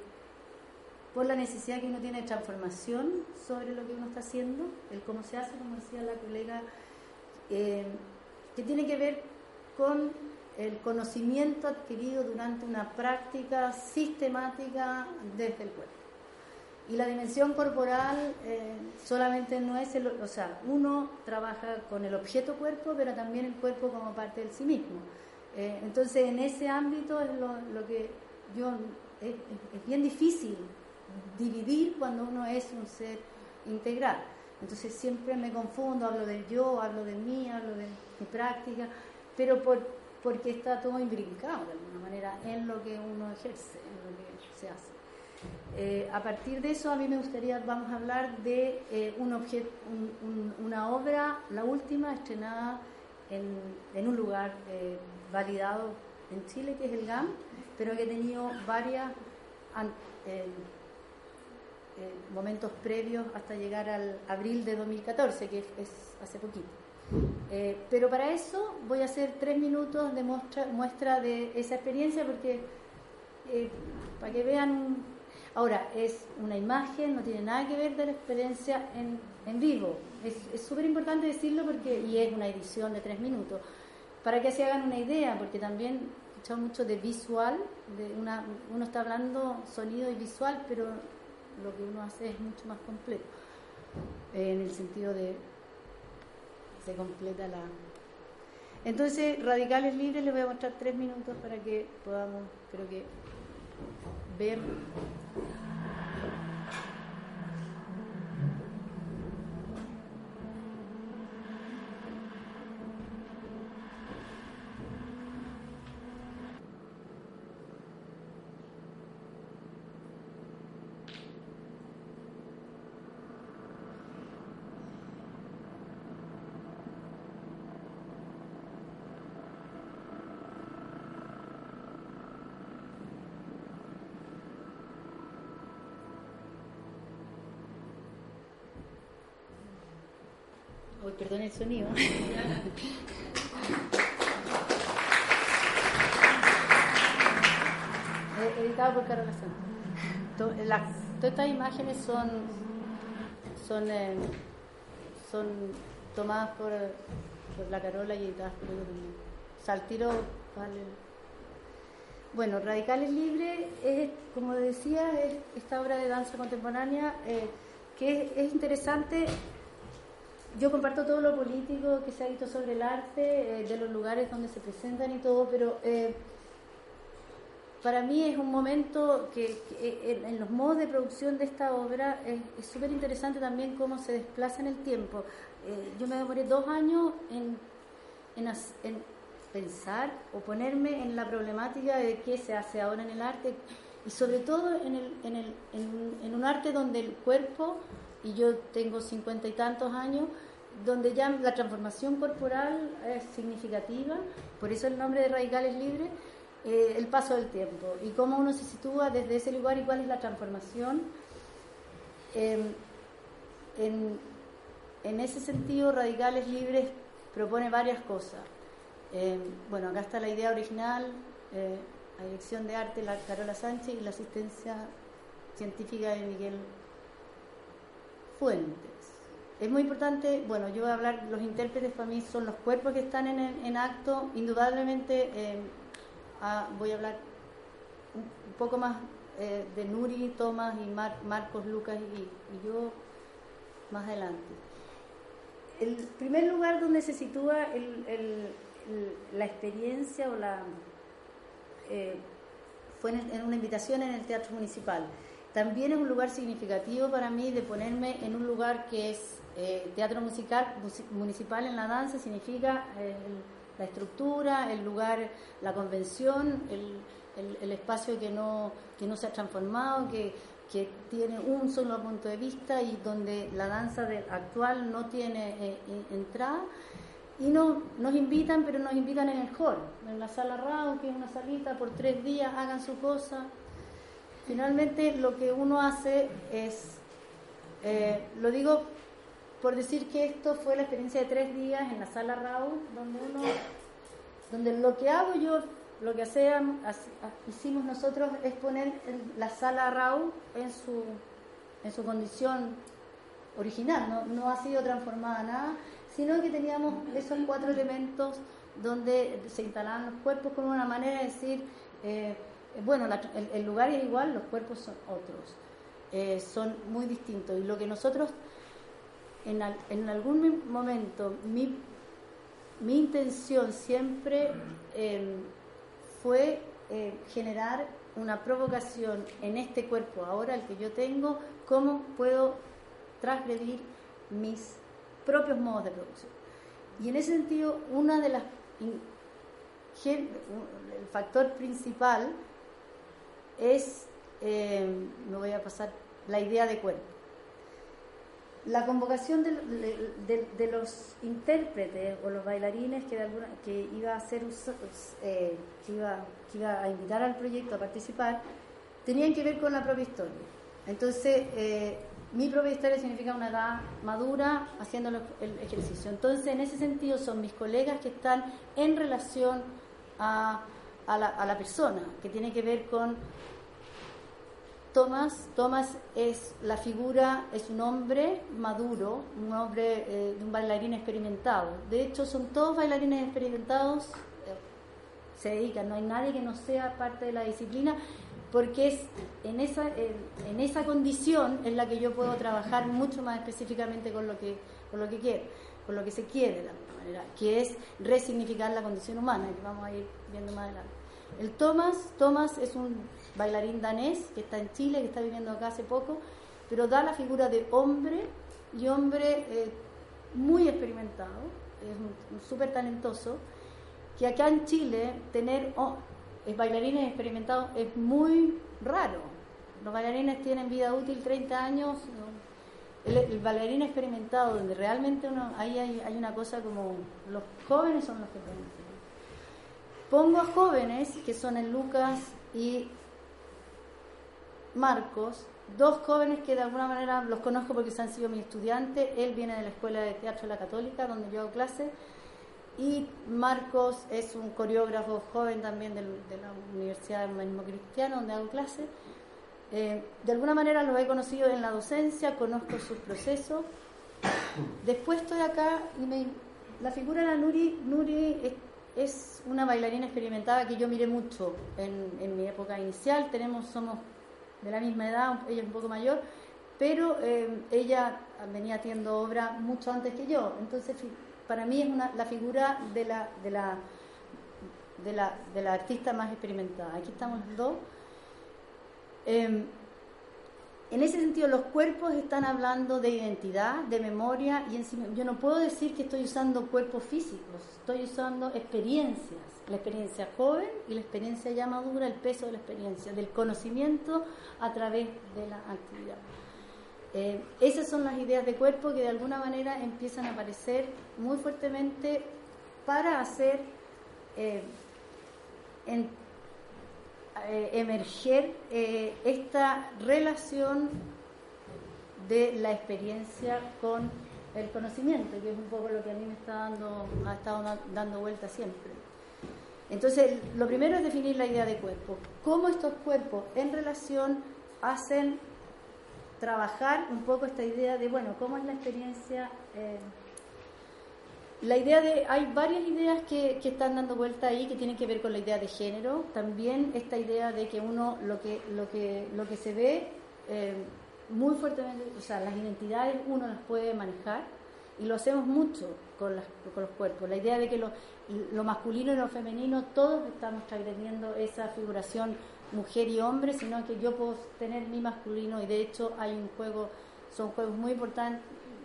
por la necesidad que uno tiene de transformación sobre lo que uno está haciendo, el cómo se hace, como decía la colega eh, que tiene que ver con el conocimiento adquirido durante una práctica sistemática desde el cuerpo. Y la dimensión corporal eh, solamente no es el, o sea, uno trabaja con el objeto cuerpo, pero también el cuerpo como parte de sí mismo. Eh, entonces, en ese ámbito es lo, que yo, es, es, bien difícil dividir cuando uno es un ser integral. Entonces siempre me confundo, hablo del yo, hablo de mí, hablo de mi práctica, pero por, porque está todo imbrincado de alguna manera en lo que uno ejerce, en lo que se hace. Eh, a partir de eso, a mí me gustaría, vamos a hablar de eh, un objeto, una obra, la última, estrenada en, un lugar eh, validado en Chile, que es el GAM, pero que ha tenido varias eh, momentos previos hasta llegar al abril de 2014, que es, hace poquito. Eh, pero para eso voy a hacer tres minutos de muestra, muestra de esa experiencia, porque eh, para que vean, ahora es una imagen, no tiene nada que ver de la experiencia en, en vivo. Es súper importante decirlo porque, y es una edición de tres minutos, para que se hagan una idea, porque también he escuchado mucho de visual, de una, uno está hablando sonido y visual, pero lo que uno hace es mucho más completo, en el sentido de se completa la... Entonces, radicales libres les voy a mostrar tres minutos para que podamos, creo que, ver perdón sonido. Editado por Carola Santos. todas estas imágenes son son eh, son tomadas por, por, la Carola y editadas por vale. Bueno, Radicales Libres es, como decía, es esta obra de danza contemporánea eh, que es interesante yo comparto todo lo político que se ha visto sobre el arte, eh, de los lugares donde se presentan y todo, pero eh, para mí es un momento que, en, los modos de producción de esta obra es súper interesante también cómo se desplaza en el tiempo. Eh, yo me demoré dos años en, en, pensar o ponerme en la problemática de qué se hace ahora en el arte y sobre todo en, el, en, el, en un arte donde el cuerpo y yo tengo cincuenta y tantos años, donde ya la transformación corporal es significativa, por eso el nombre de Radicales Libres, eh, el paso del tiempo y cómo uno se sitúa desde ese lugar y cuál es la transformación. en, en, ese sentido, Radicales Libres propone varias cosas. Eh, bueno, acá está la idea original, eh, la dirección de arte, la Carola Sánchez y la asistencia científica de Miguel Es muy importante, bueno, yo voy a hablar, los intérpretes para mí son los cuerpos que están en, acto, indudablemente eh, voy a hablar un, poco más eh, de Nuri, Tomás y Marcos, Lucas y, yo más adelante. El primer lugar donde se sitúa la experiencia o la eh, fue en, una invitación en el Teatro Municipal. También es un lugar significativo para mí de ponerme en un lugar que es eh, teatro musical municipal en la danza, significa la estructura, el lugar, la convención, el, espacio que no, que no se ha transformado, que, tiene un solo punto de vista y donde la danza actual no tiene entrada y no, nos invitan, pero nos invitan en el hall, en la sala RAU, que es una salita, por tres días hagan su cosa. Finalmente lo que uno hace es, eh, lo digo por decir que esto fue la experiencia de tres días en la sala RAU, donde uno, donde lo que hago yo, lo que hacíamos, hicimos nosotros es poner la sala RAU en su, en su condición original, no, no ha sido transformada nada sino que teníamos esos cuatro elementos donde se instalaban los cuerpos como una manera de decir, eh, bueno, el, lugar es igual, los cuerpos son otros, eh, son muy distintos. Y lo que nosotros, en, en algún momento, mi, mi intención siempre em, fue eh, generar una provocación en este cuerpo, ahora el que yo tengo, cómo puedo transgredir mis propios modos de producción. Y en ese sentido, una de las el factor principal es, eh, me voy a pasar, la idea de cuerpo. La convocación de, los intérpretes o los bailarines que, que iba a hacer, eh, que, iba, que iba a invitar al proyecto a participar, tenían que ver con la propia historia. Entonces, eh, mi propia historia significa una edad madura haciendo el ejercicio. Entonces, en ese sentido, son mis colegas que están en relación a, la, persona, que tiene que ver con Tomás. Tomás es la figura, es un hombre maduro, un hombre eh, de un bailarín experimentado. De hecho, son todos bailarines experimentados, eh, se dedican, no hay nadie que no sea parte de la disciplina porque es en esa, en esa condición en la que yo puedo trabajar mucho más específicamente con lo que, con lo que quiero, con lo que se quiere de alguna manera, que es resignificar la condición humana, que vamos a ir viendo más adelante. El Thomas, Thomas es un bailarín danés que está en Chile, que está viviendo acá hace poco, pero da la figura de hombre y hombre eh, muy experimentado, es súper talentoso, que acá en Chile tener es bailarines experimentados es muy raro. Los bailarines tienen vida útil 30 años. El, bailarín experimentado, donde realmente uno, ahí hay, una cosa como los jóvenes son los que Pongo a jóvenes que son el Lucas y Marcos, dos jóvenes que de alguna manera los conozco porque han sido mi estudiante. Él viene de la Escuela de Teatro de la Católica, donde yo hago clases y Marcos es un coreógrafo joven también de, la Universidad del Humanismo Cristiano, donde hago clases. Eh, de alguna manera lo he conocido en la docencia, conozco sus procesos. Después estoy acá y me, la figura de la Nuri, Nuri es, una bailarina experimentada que yo miré mucho en, mi época inicial. Tenemos, somos de la misma edad, ella es un poco mayor, pero eh, ella venía haciendo obra mucho antes que yo. Entonces para mí es una, la figura de la, artista más experimentada. Aquí estamos los dos. Em, en ese sentido, los cuerpos están hablando de identidad, de memoria, y encima, yo no puedo decir que estoy usando cuerpos físicos, estoy usando experiencias, la experiencia joven y la experiencia ya madura, el peso de la experiencia, del conocimiento a través de la actividad. Eh, esas son las ideas de cuerpo que de alguna manera empiezan a aparecer muy fuertemente para hacer eh, eh, emerger esta relación de la experiencia con el conocimiento, que es un poco lo que a mí me está dando, ha estado dando vuelta siempre. Entonces, lo primero es definir la idea de cuerpo. ¿Cómo estos cuerpos en relación hacen trabajar un poco esta idea de, bueno, cómo es la experiencia. Eh, la idea de, hay varias ideas que, que, están dando vuelta ahí que tienen que ver con la idea de género, también esta idea de que uno, lo que, lo que, lo que se ve eh, muy fuertemente, o sea, las identidades uno las puede manejar, y lo hacemos mucho con, con los cuerpos. La idea de que lo, lo, masculino y lo femenino, todos estamos transgrediendo esa figuración mujer y hombre, sino que yo puedo tener mi masculino y de hecho hay un juego, son juegos muy importantes,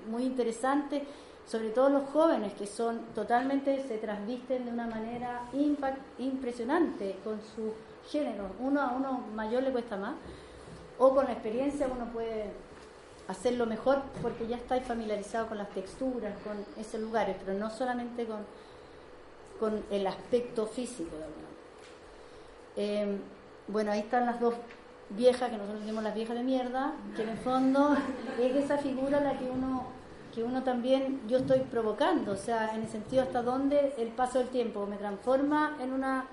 muy interesantes, sobre todo los jóvenes que son totalmente, se transvisten de una manera impresionante con su género. Uno a uno mayor le cuesta más, o con la experiencia uno puede hacerlo mejor porque ya estáis familiarizados con las texturas, con esos lugares, pero no solamente con, con el aspecto físico. Eh, bueno, ahí están las dos viejas, que nosotros decimos las viejas de mierda, que en el fondo es esa figura la que uno que uno también, yo estoy provocando, o sea, en el sentido hasta dónde el paso del tiempo me transforma en una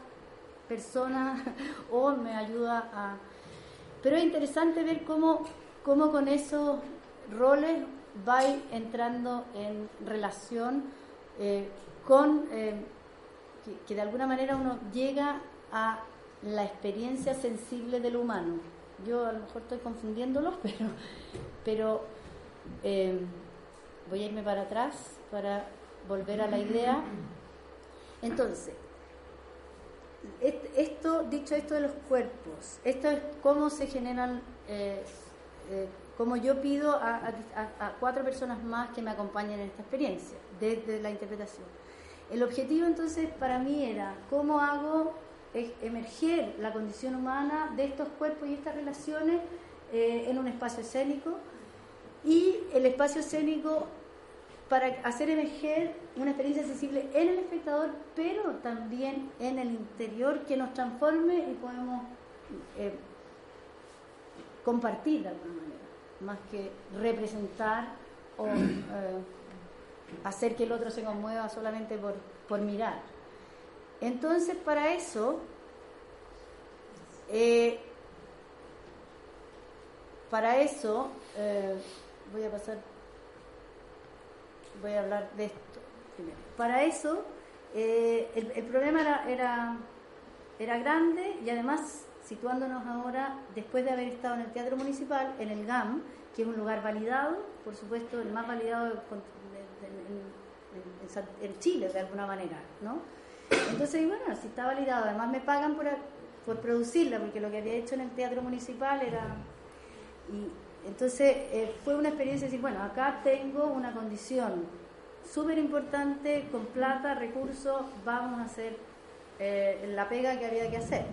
persona o me ayuda a... Pero es interesante ver cómo cómo con esos roles va entrando en relación eh, con eh, que, de alguna manera uno llega a la experiencia sensible del humano. Yo a lo mejor estoy confundiéndolos, pero, pero eh, voy a irme para atrás para volver a la idea. Entonces, esto, dicho esto de los cuerpos, esto es cómo se generan eh, como yo pido a, cuatro personas más que me acompañen en esta experiencia, desde la interpretación. El objetivo entonces para mí era cómo hago emerger la condición humana de estos cuerpos y estas relaciones eh, en un espacio escénico y el espacio escénico para hacer emerger una experiencia sensible en el espectador, pero también en el interior que nos transforme y podemos eh, compartir de alguna manera, más que representar o eh, hacer que el otro se conmueva solamente por, por mirar. Entonces, para eso, eh, para eso, eh, voy a pasar, voy a hablar de esto primero. Para eso, el, el, problema era, era, era grande y además situándonos ahora, después de haber estado en el Teatro Municipal, en el GAM, que es un lugar validado, por supuesto, el más validado en, Chile, de alguna manera, ¿no? Entonces, bueno, si está validado, además me pagan por, por producirla, porque lo que había hecho en el Teatro Municipal era... entonces eh, fue una experiencia de decir, bueno, acá tengo una condición súper importante, con plata, recursos, vamos a hacer eh, la pega que había que hacer.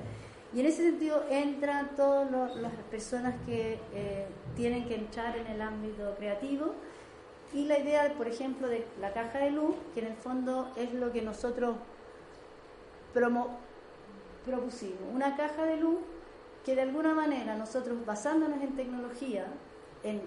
Y en ese sentido entran todas las personas que eh, tienen que entrar en el ámbito creativo y la idea, por ejemplo, de la caja de luz, que en el fondo es lo que nosotros propusimos. Una caja de luz que de alguna manera nosotros, basándonos en tecnología, en,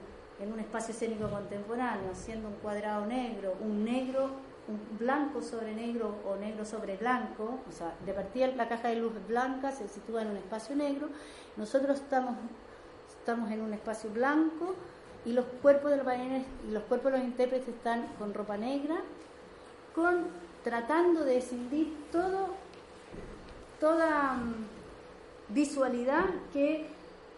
un espacio escénico contemporáneo, haciendo un cuadrado negro, un negro un blanco sobre negro o negro sobre blanco, o sea, de partida la caja de luz blanca se sitúa en un espacio negro, nosotros estamos, estamos en un espacio blanco y los cuerpos de los bailarines y los cuerpos de los intérpretes están con ropa negra, con tratando de escindir todo, toda mm, visualidad que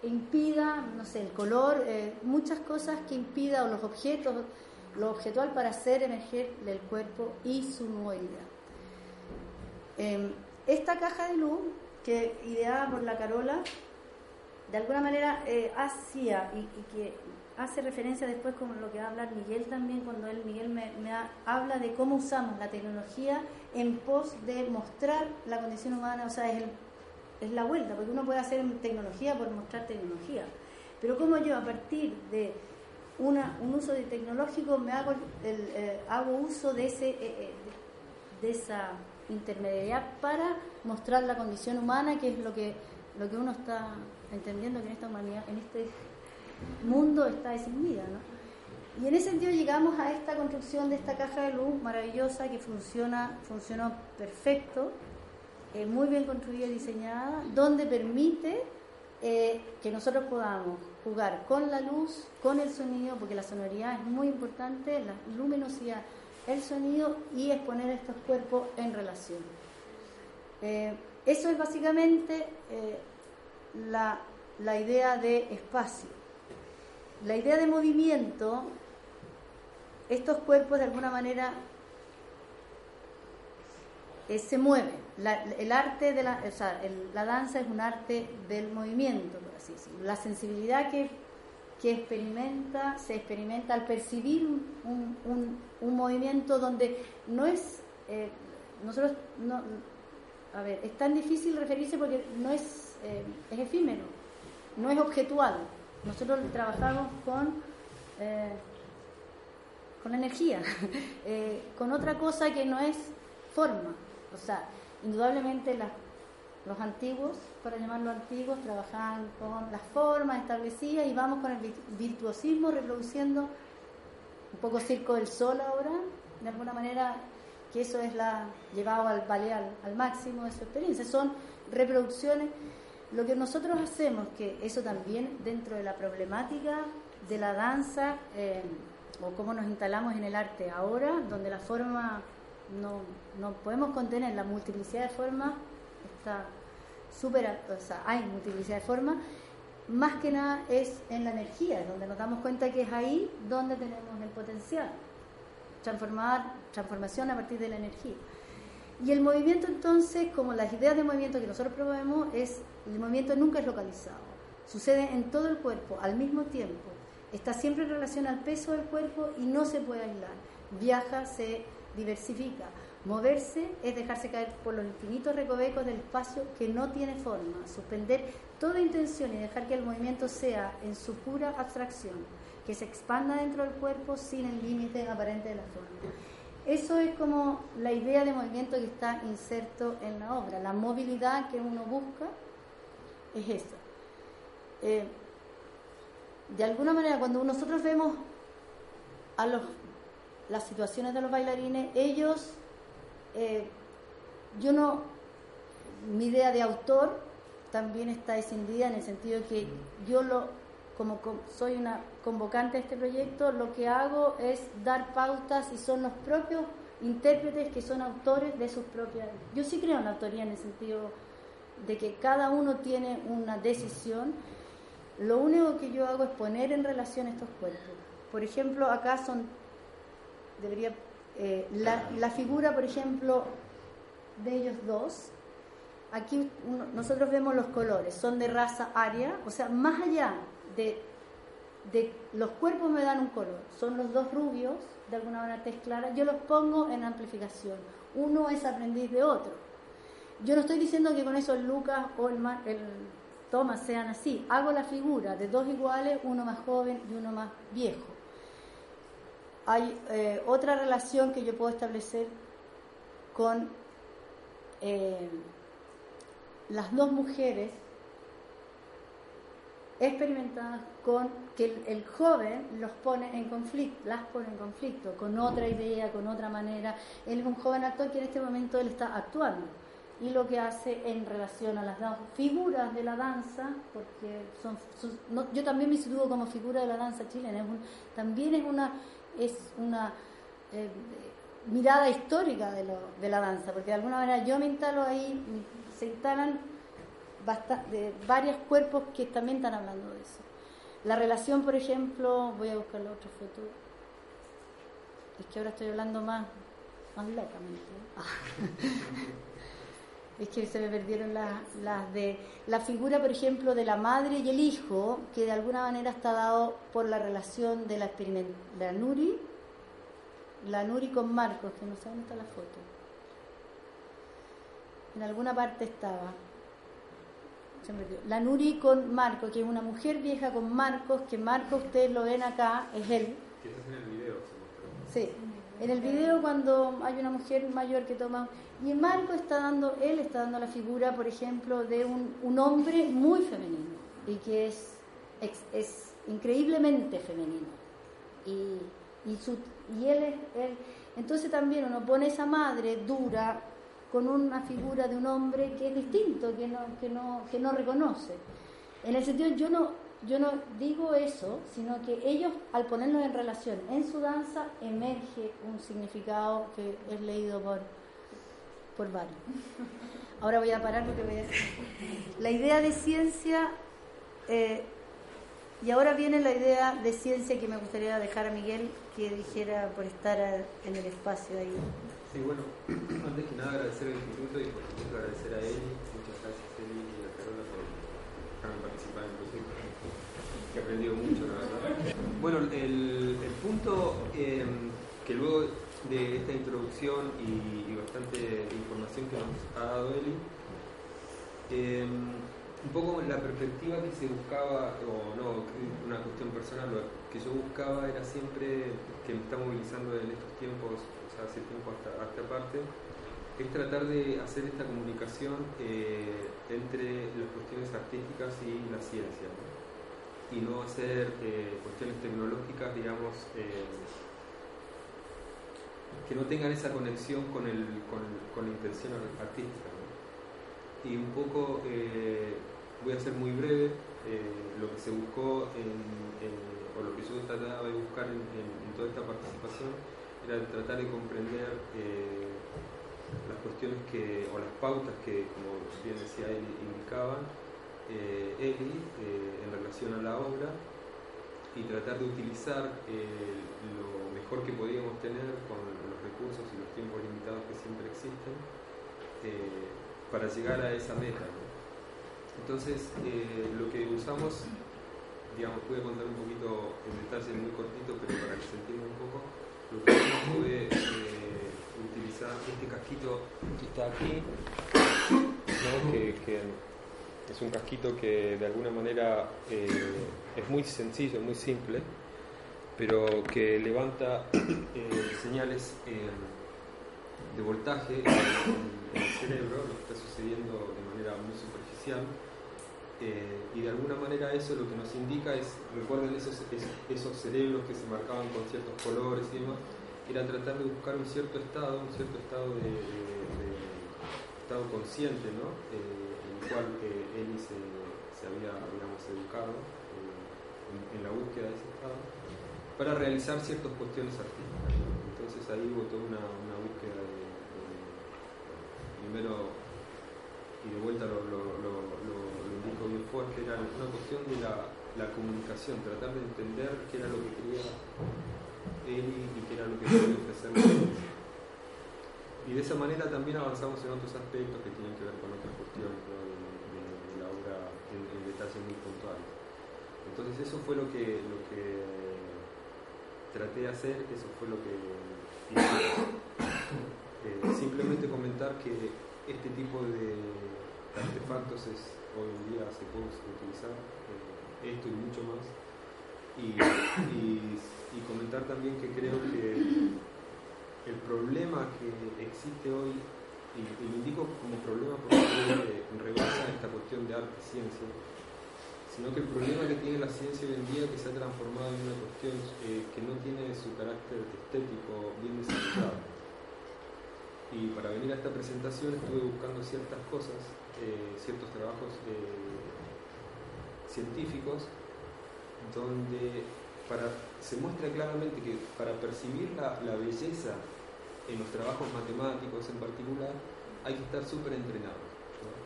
impida, no sé, el color, eh, muchas cosas que impida o los objetos lo objetual para hacer emerger el cuerpo y su movilidad. Em, esta caja de luz, que ideada por la Carola, de alguna manera eh, hacía y, que hace referencia después como lo que va a hablar Miguel también cuando él Miguel me, habla de cómo usamos la tecnología en pos de mostrar la condición humana, o sea, es, es la vuelta, porque uno puede hacer tecnología por mostrar tecnología, pero como yo a partir de una, un uso tecnológico, me hago, el, eh, hago uso de, ese, eh, eh, de esa intermediariedad para mostrar la condición humana, que es lo que, lo que uno está entendiendo que en esta humanidad, en este mundo está desinhibida. ¿no? Y en ese sentido llegamos a esta construcción de esta caja de luz maravillosa que funciona, funcionó perfecto, muy bien construida y diseñada, donde permite que nosotros podamos jugar con la luz, con el sonido, porque la sonoridad es muy importante, la luminosidad, el sonido y exponer estos cuerpos en relación. Eh, eso es básicamente eh, la, la idea de espacio. La idea de movimiento estos cuerpos de alguna manera eh, se mueven. el arte de la, o sea, la danza es un arte del movimiento, por así decirlo. La sensibilidad que, que experimenta, se experimenta al percibir un, un, un movimiento donde no es, eh, nosotros, no, a ver, es tan difícil referirse porque no es, eh, es efímero, no es objetual. Nosotros trabajamos con con energía, con otra cosa que no es forma. O sea, indudablemente los antiguos, para llamarlo antiguos, trabajaban con las formas establecidas y vamos con el virtuosismo reproduciendo un poco circo del sol ahora, de alguna manera que eso es la llevado al ballet al, máximo de su experiencia. Son reproducciones. Lo que nosotros hacemos, que eso también dentro de la problemática de la danza, eh, o cómo nos instalamos en el arte ahora, donde la forma no, no podemos contener la multiplicidad de formas, está súper, o sea, hay multiplicidad de formas, más que nada es en la energía, donde nos damos cuenta que es ahí donde tenemos el potencial, transformar, transformación a partir de la energía. Y el movimiento entonces, como las ideas de movimiento que nosotros probamos, es el movimiento nunca es localizado, sucede en todo el cuerpo al mismo tiempo, está siempre en relación al peso del cuerpo y no se puede aislar, viaja, se diversifica. Moverse es dejarse caer por los infinitos recovecos del espacio que no tiene forma, suspender toda intención y dejar que el movimiento sea en su pura abstracción, que se expanda dentro del cuerpo sin el límite aparente de la forma. Eso es como la idea de movimiento que está inserto en la obra. La movilidad que uno busca es esa. Eh, de alguna manera, cuando nosotros vemos a los las situaciones de los bailarines, ellos, eh, yo no, mi idea de autor también está escindida en el sentido que yo lo, como soy una convocante de este proyecto, lo que hago es dar pautas y son los propios intérpretes que son autores de sus propias... Yo sí creo en la autoría en el sentido de que cada uno tiene una decisión. Lo único que yo hago es poner en relación estos cuerpos. Por ejemplo, acá son debería eh, la, figura, por ejemplo, de ellos dos, aquí nosotros vemos los colores, son de raza aria, o sea, más allá de, de, los cuerpos me dan un color, son los dos rubios, de alguna manera tez clara, yo los pongo en amplificación, uno es aprendiz de otro. Yo no estoy diciendo que con eso Lucas o el, el Thomas sean así, hago la figura de dos iguales, uno más joven y uno más viejo hay eh, otra relación que yo puedo establecer con eh, las dos mujeres experimentadas con que el, joven los pone en conflicto, las pone en conflicto, con otra idea, con otra manera. Él es un joven actor que en este momento él está actuando y lo que hace en relación a las figuras de la danza, porque son, yo también me sitúo como figura de la danza chilena, también es una es una eh, mirada histórica de, lo, de, la danza, porque de alguna manera yo me instalo ahí, se instalan de varios cuerpos que también están hablando de eso. La relación, por ejemplo, voy a buscar la otra foto, es que ahora estoy hablando más, más locamente. es que se me perdieron las, de la figura, por ejemplo, de la madre y el hijo, que de alguna manera está dado por la relación de la, la Nuri, la Nuri con Marcos, que no sé dónde está la foto. En alguna parte estaba. La Nuri con Marcos, que es una mujer vieja con Marcos, que Marcos ustedes lo ven acá, es él. en el video Sí, en el video cuando hay una mujer mayor que toma y Marco está dando, él está dando la figura, por ejemplo, de un, hombre muy femenino y que es, es, increíblemente femenino. Y, él es, entonces también uno pone esa madre dura con una figura de un hombre que es distinto, que no, reconoce. En el sentido, yo no digo eso, sino que ellos, al ponernos en relación en su danza, emerge un significado que es leído por por varios. Ahora voy a parar porque voy a decir. La idea de ciencia, eh, Y ahora viene la idea de ciencia que me gustaría dejar a Miguel que dijera por estar en el espacio ahí. Sí, bueno, antes que nada agradecer al instituto y por supuesto agradecer a Eli, muchas gracias Eli y a Carola por dejarme participar en el proyecto, que he aprendido mucho, la verdad. Bueno, el, el punto eh, que luego de esta introducción y, bastante información que nos ha dado Eli, eh, un poco la perspectiva que se buscaba, o no, una cuestión personal, lo que yo buscaba era siempre, que me está movilizando en estos tiempos, o sea, hace tiempo hasta, esta parte, es tratar de hacer esta comunicación eh, entre las cuestiones artísticas y la ciencia, y no hacer eh, cuestiones tecnológicas, digamos, que no tengan esa conexión con, el, con, la intención artística. Y un poco, eh, voy a ser muy breve, eh, lo que se buscó, o lo que yo trataba de buscar en, toda esta participación, era tratar de comprender eh, las cuestiones que, o las pautas que, como bien decía él, indicaban Eli en relación a la obra y tratar de utilizar lo mejor que podíamos tener con recursos y los tiempos limitados que siempre existen eh, para llegar a esa meta. Entonces, eh, lo que usamos, digamos, a contar un poquito en detalle, muy cortito, pero para que se entienda un poco, lo que usamos fue eh, utilizar este casquito que está aquí, que, es un casquito que de alguna manera es muy sencillo, muy simple, pero que levanta eh, señales eh, de voltaje en, el cerebro, lo que está sucediendo de manera muy superficial. Eh, y de alguna manera eso lo que nos indica es, recuerden esos, esos cerebros que se marcaban con ciertos colores y demás, era tratar de buscar un cierto estado, un cierto estado de, estado consciente, ¿no? en el cual él se, se, había, digamos, educado en la búsqueda de ese estado para realizar ciertas cuestiones artísticas. Entonces ahí hubo toda una, búsqueda de, primero, y de vuelta lo, indico bien fuerte, era una cuestión de la, comunicación, tratar de entender qué era lo que quería él y, qué era lo que quería ofrecer Y de esa manera también avanzamos en otros aspectos que tienen que ver con otras cuestiones de, la obra en, detalles muy puntuales. Entonces eso fue lo que, lo que traté de hacer, eso fue lo que eh, simplemente comentar que este tipo de artefactos es, hoy en día se puede utilizar, eh, esto y mucho más. Y, comentar también que creo que el problema que existe hoy, y, lo indico como problema porque rebasa esta cuestión de arte y ciencia, sino que el problema que tiene la ciencia hoy en día que se ha transformado en una cuestión eh, que no tiene su carácter estético bien desarrollado. Y para venir a esta presentación estuve buscando ciertas cosas, eh, ciertos trabajos eh, científicos, donde para, se muestra claramente que para percibir la, belleza en los trabajos matemáticos en particular, hay que estar súper entrenado.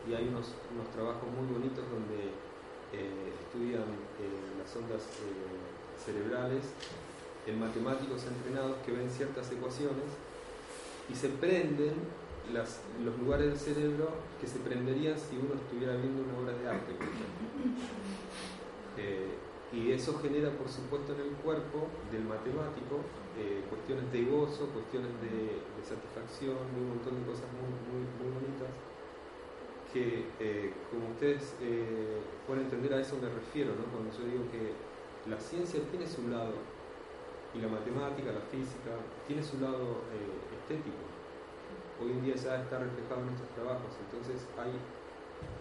Y hay unos, unos trabajos muy bonitos donde eh, estudian eh, las ondas eh, cerebrales en matemáticos entrenados que ven ciertas ecuaciones y se prenden los lugares del cerebro que se prenderían si uno estuviera viendo una obra de arte, y eso genera, por supuesto, en el cuerpo del matemático cuestiones de gozo, cuestiones de, satisfacción, un montón de cosas muy bonitas que, eh, como ustedes eh, pueden entender, a eso me refiero, ¿no? cuando yo digo que la ciencia tiene su lado, y la matemática, la física, tiene su lado eh, estético. Hoy en día ya está reflejado en nuestros trabajos, entonces hay,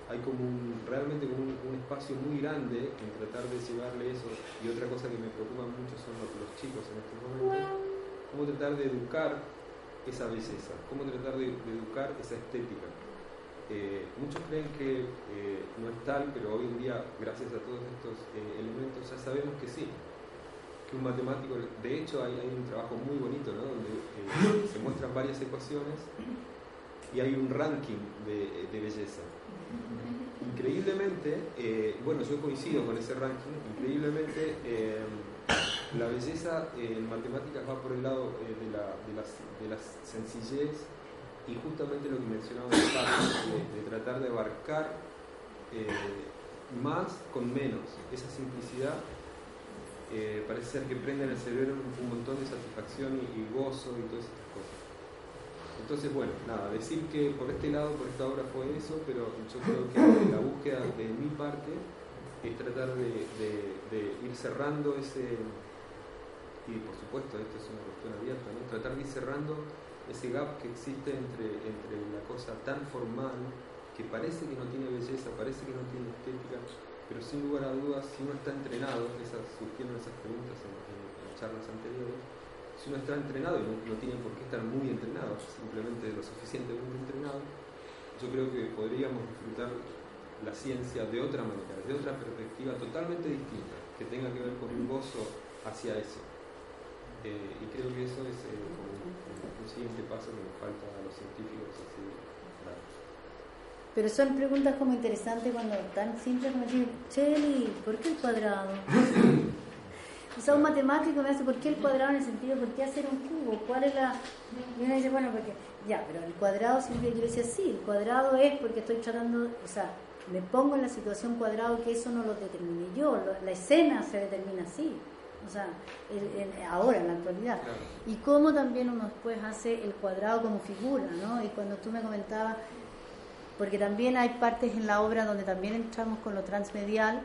hay como un, realmente como un, espacio muy grande en tratar de llevarle eso. Y otra cosa que me preocupa mucho son los, chicos en estos momentos, cómo tratar de educar esa belleza, cómo tratar de educar esa estética eh, muchos creen que eh, no es tal, pero hoy en día, gracias a todos estos eh, elementos, ya sabemos que sí. Que un matemático, de hecho, hay, un trabajo muy bonito, ¿no? Donde se muestran varias ecuaciones y hay un ranking de, belleza. increíblemente, eh, bueno, yo coincido con ese ranking, increíblemente eh, la belleza en matemáticas va por el lado eh, de, la, de, la, sencillez y justamente lo que mencionaba de, de tratar de abarcar más con menos, esa simplicidad parece ser que prende en el cerebro un, montón de satisfacción y, gozo y todas estas cosas. Entonces, bueno, nada, decir que por este lado, por esta obra fue eso, pero yo creo que la búsqueda de mi parte es tratar de, ir cerrando ese, y por supuesto esto es una cuestión abierta, ¿no? tratar de ir cerrando ese gap que existe entre, entre la cosa tan formal, que parece que no tiene belleza, parece que no tiene estética, pero sin lugar a dudas, si uno está entrenado, esas, surgieron esas preguntas en charlas anteriores, si uno está entrenado, y no, tiene por qué estar muy entrenado, simplemente lo suficientemente entrenado, yo creo que podríamos disfrutar la ciencia de otra manera, de otra perspectiva totalmente distinta, que tenga que ver con un gozo hacia eso. Eh, y creo que eso es eh, un, siguiente paso que nos falta a los científicos. Así, Pero son preguntas como interesantes cuando tan simples como decir, Cheli, ¿por qué el cuadrado? Quizá un matemático me hace, ¿por qué el cuadrado en el sentido, ¿por qué hacer un cubo? ¿Cuál es la...? Y uno dice, bueno, porque, ya, pero el cuadrado siempre yo decía, sí, el cuadrado es porque estoy tratando, o sea, me pongo en la situación cuadrado que eso no lo determine yo, la escena se determina así, o sea, ahora, en la actualidad. Y cómo también uno después hace el cuadrado como figura, ¿no? Y cuando tú me comentabas, porque también hay partes en la obra donde también entramos con lo transmedial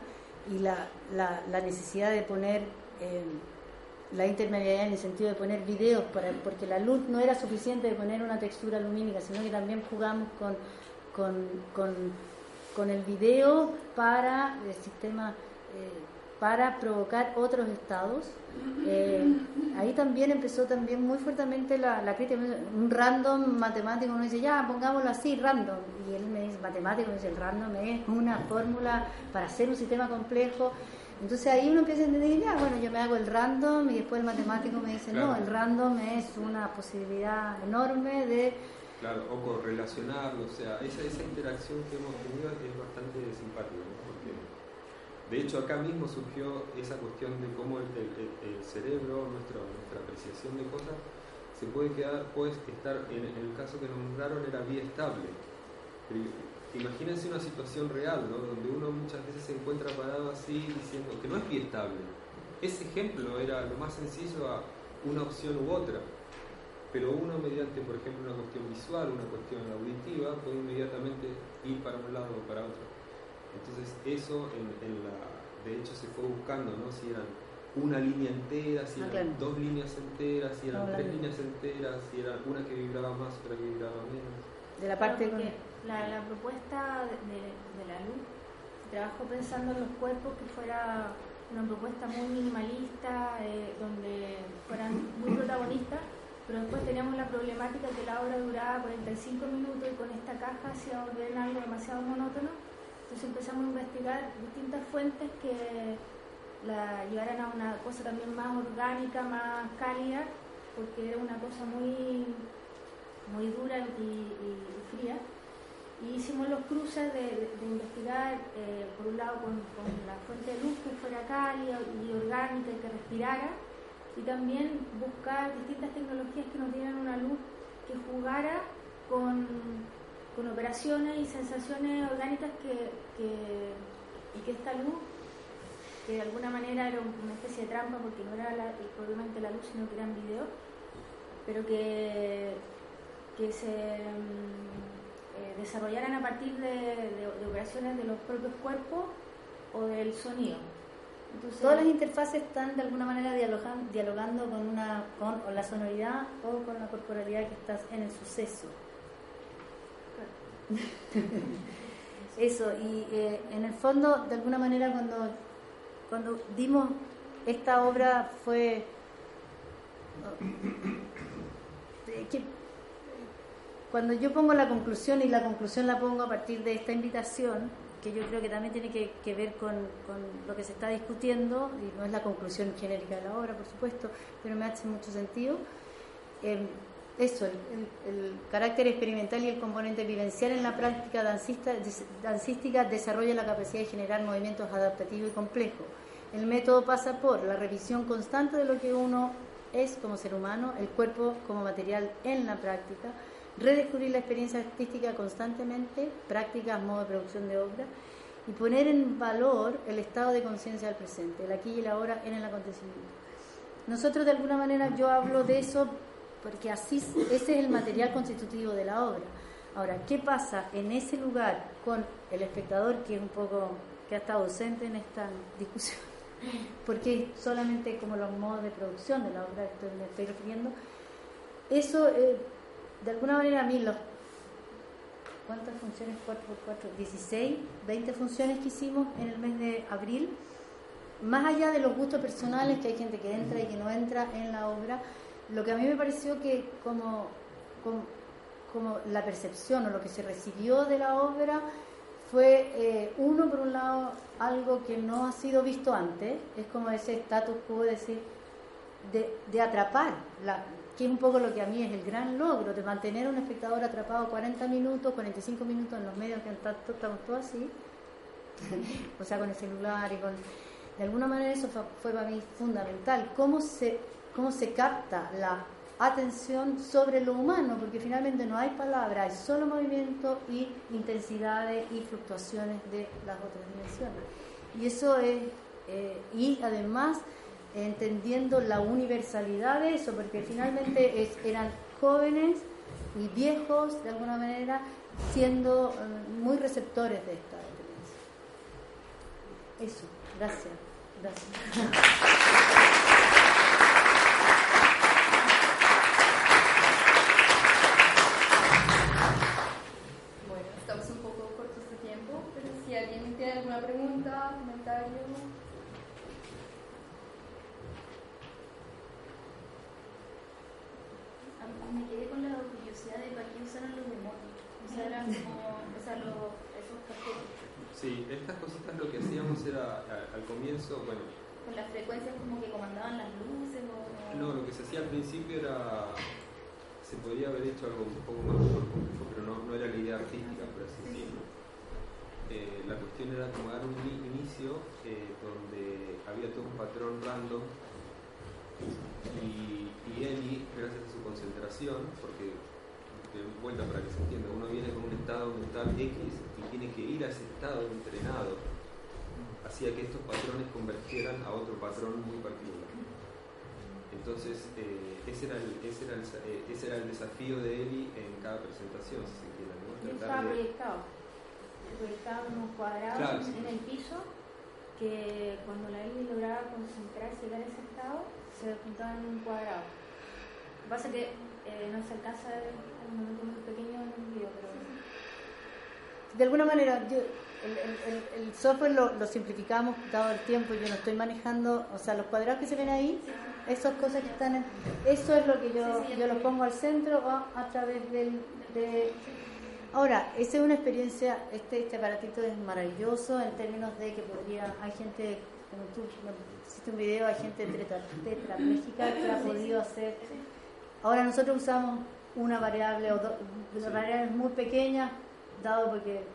y la, la, la necesidad de poner la intermediaridad en el sentido de poner videos, para, porque la luz no era suficiente de poner una textura lumínica, sino que también jugamos con, con, el video para el sistema. Eh, para provocar otros estados. Eh, ahí también empezó también muy fuertemente la, la, crítica. Un random matemático uno dice, ya, pongámoslo así, random. Y él me dice, matemático, me dice, el random es una fórmula para hacer un sistema complejo. Entonces ahí uno empieza a entender, ya, bueno, yo me hago el random y después el matemático me dice, no, el random es una posibilidad enorme de... Claro, o correlacionarlo, o sea, esa, esa interacción que hemos tenido es bastante simpática, de hecho acá mismo surgió esa cuestión de cómo el, cerebro, nuestra, apreciación de cosas, se puede quedar, puede estar, en, el caso que nombraron era estable imagínense una situación real, ¿no? donde uno muchas veces se encuentra parado así diciendo que no es estable. Ese ejemplo era lo más sencillo a una opción u otra, pero uno mediante, por ejemplo, una cuestión visual, una cuestión auditiva, puede inmediatamente ir para un lado o para otro. Entonces eso en, la, de hecho se fue buscando, ¿no? si eran una línea entera, si ah, eran dos líneas enteras, si eran tres líneas enteras, si era una que vibraba más, otra que vibraba menos. De la parte con la, propuesta de, la luz, trabajo pensando en los cuerpos que fuera una propuesta muy minimalista, eh, donde fueran muy protagonistas, pero después teníamos la problemática que la obra duraba 45 minutos y con esta caja hacía volver algo demasiado monótono. Entonces empezamos a investigar distintas fuentes que la llevaran a una cosa también más orgánica, más cálida, porque era una cosa muy, muy dura y fría. Y hicimos los cruces de, investigar, eh, por un lado, con, la fuente de luz que fuera cálida y orgánica y que respirara, y también buscar distintas tecnologías que nos dieran una luz que jugara con, operaciones y sensaciones orgánicas que, y que esta luz, que de alguna manera era una especie de trampa porque no era la, probablemente la luz, sino que eran videos, pero que, que se eh, desarrollaran a partir de, operaciones de los propios cuerpos o del sonido. Todas las interfaces están de alguna manera dialogando, con, una, con la sonoridad o con la corporalidad que está en el suceso. Eso, y eh, en el fondo, de alguna manera, cuando, cuando dimos esta obra fue... Eh, cuando yo pongo la conclusión y la conclusión la pongo a partir de esta invitación, que yo creo que también tiene que, ver con, lo que se está discutiendo, y no es la conclusión genérica de la obra, por supuesto, pero me hace mucho sentido, em, eso, el, carácter experimental y el componente vivencial en la práctica dancística desarrolla la capacidad de generar movimientos adaptativos y complejos. El método pasa por la revisión constante de lo que uno es como ser humano, el cuerpo como material en la práctica, redescubrir la experiencia artística constantemente, prácticas, modo de producción de obra, y poner en valor el estado de conciencia del presente, el aquí y el ahora en el acontecimiento. Nosotros de alguna manera yo hablo de eso porque así ese es el material constitutivo de la obra. Ahora, ¿qué pasa en ese lugar con el espectador que es un poco que ha estado ausente en esta discusión? Porque solamente como los modos de producción de la obra que me estoy refiriendo, eso eh, de alguna manera a mí ¿cuántas funciones? 4 por 4, 16, 20 funciones que hicimos en el mes de abril, más allá de los gustos personales, que hay gente que entra y que no entra en la obra, lo que a mí me pareció que como, como, la percepción o lo que se recibió de la obra fue, eh, uno, por un lado, algo que no ha sido visto antes, es como ese status quo decir, de, de atrapar, la, que es un poco lo que a mí es el gran logro, de mantener a un espectador atrapado 40 minutos, 45 minutos en los medios que estamos todos así, o sea, con el celular y con... De alguna manera eso fue, fue para mí fundamental, cómo se cómo se capta la atención sobre lo humano, porque finalmente no hay palabra, hay solo movimiento y intensidades y fluctuaciones de las otras dimensiones. Y eso es, eh, y además entendiendo la universalidad de eso, porque finalmente eran jóvenes y viejos, de alguna manera, siendo eh, muy receptores de esta experiencia. Eso, gracias. Gracias. Comentario? Me quedé con la curiosidad de para qué usaron los demonios. O sea, eran como usar esos carteles. Sí, estas cositas lo que hacíamos era al comienzo, bueno. ¿Con las frecuencias como que comandaban las luces? O... No, lo que se hacía al principio era. Se podía haber hecho algo un poco más pero no, no era la idea artística, por así decirlo. Eh, la cuestión era como dar un inicio eh, donde había todo un patrón random y, y Eli, gracias a su concentración, porque de vuelta para que se entienda, uno viene con un estado mental X y tiene que ir a ese estado entrenado, hacía que estos patrones convergieran a otro patrón muy particular. Entonces, eh, ese, era el, ese, era el, ese era el desafío de Eli en cada presentación, si se quiere. ¿no? Proyectaban unos cuadrados en el piso que cuando la L lograba concentrarse y ese estado, se juntaban en un cuadrado. Lo que pasa es que eh, no se alcanza a ver un momento muy pequeño en un video, pero... De alguna manera, yo, el, el, software lo, lo, simplificamos dado el tiempo, yo no estoy manejando, o sea, los cuadrados que se ven ahí, esas cosas que están en, eso es lo que yo, yo lo pongo al centro a, a través del, de, Ahora, esa es una experiencia, este, este aparatito es maravilloso en términos de que podría, hay gente, como tú hiciste un video, hay gente tetrapléjica que ha podido hacer. Ahora nosotros usamos una variable o dos variables muy pequeñas, dado porque...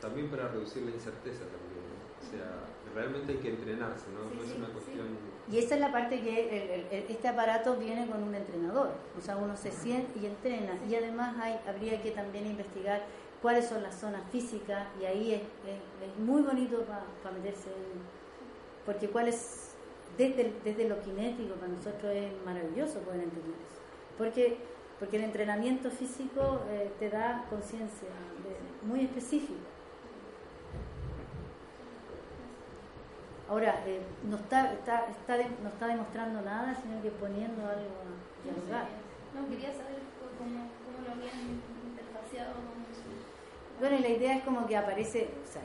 También para reducir la incerteza también, o sea, realmente hay que entrenarse, ¿no? no es una cuestión y esa es la parte que este aparato viene con un entrenador, o sea, uno se siente y entrena. Y además hay, habría que también investigar cuáles son las zonas físicas y ahí es, muy bonito para meterse en, porque cuál es, desde, desde lo kinético para nosotros es maravilloso poder entender eso. Porque, porque el entrenamiento físico eh, te da conciencia muy específica. Ahora, eh, no, está, está, está no está demostrando nada, sino que poniendo algo a dialogar. No, quería saber cómo, cómo lo habían interfaciado Bueno, y la idea es como que aparece, o sea,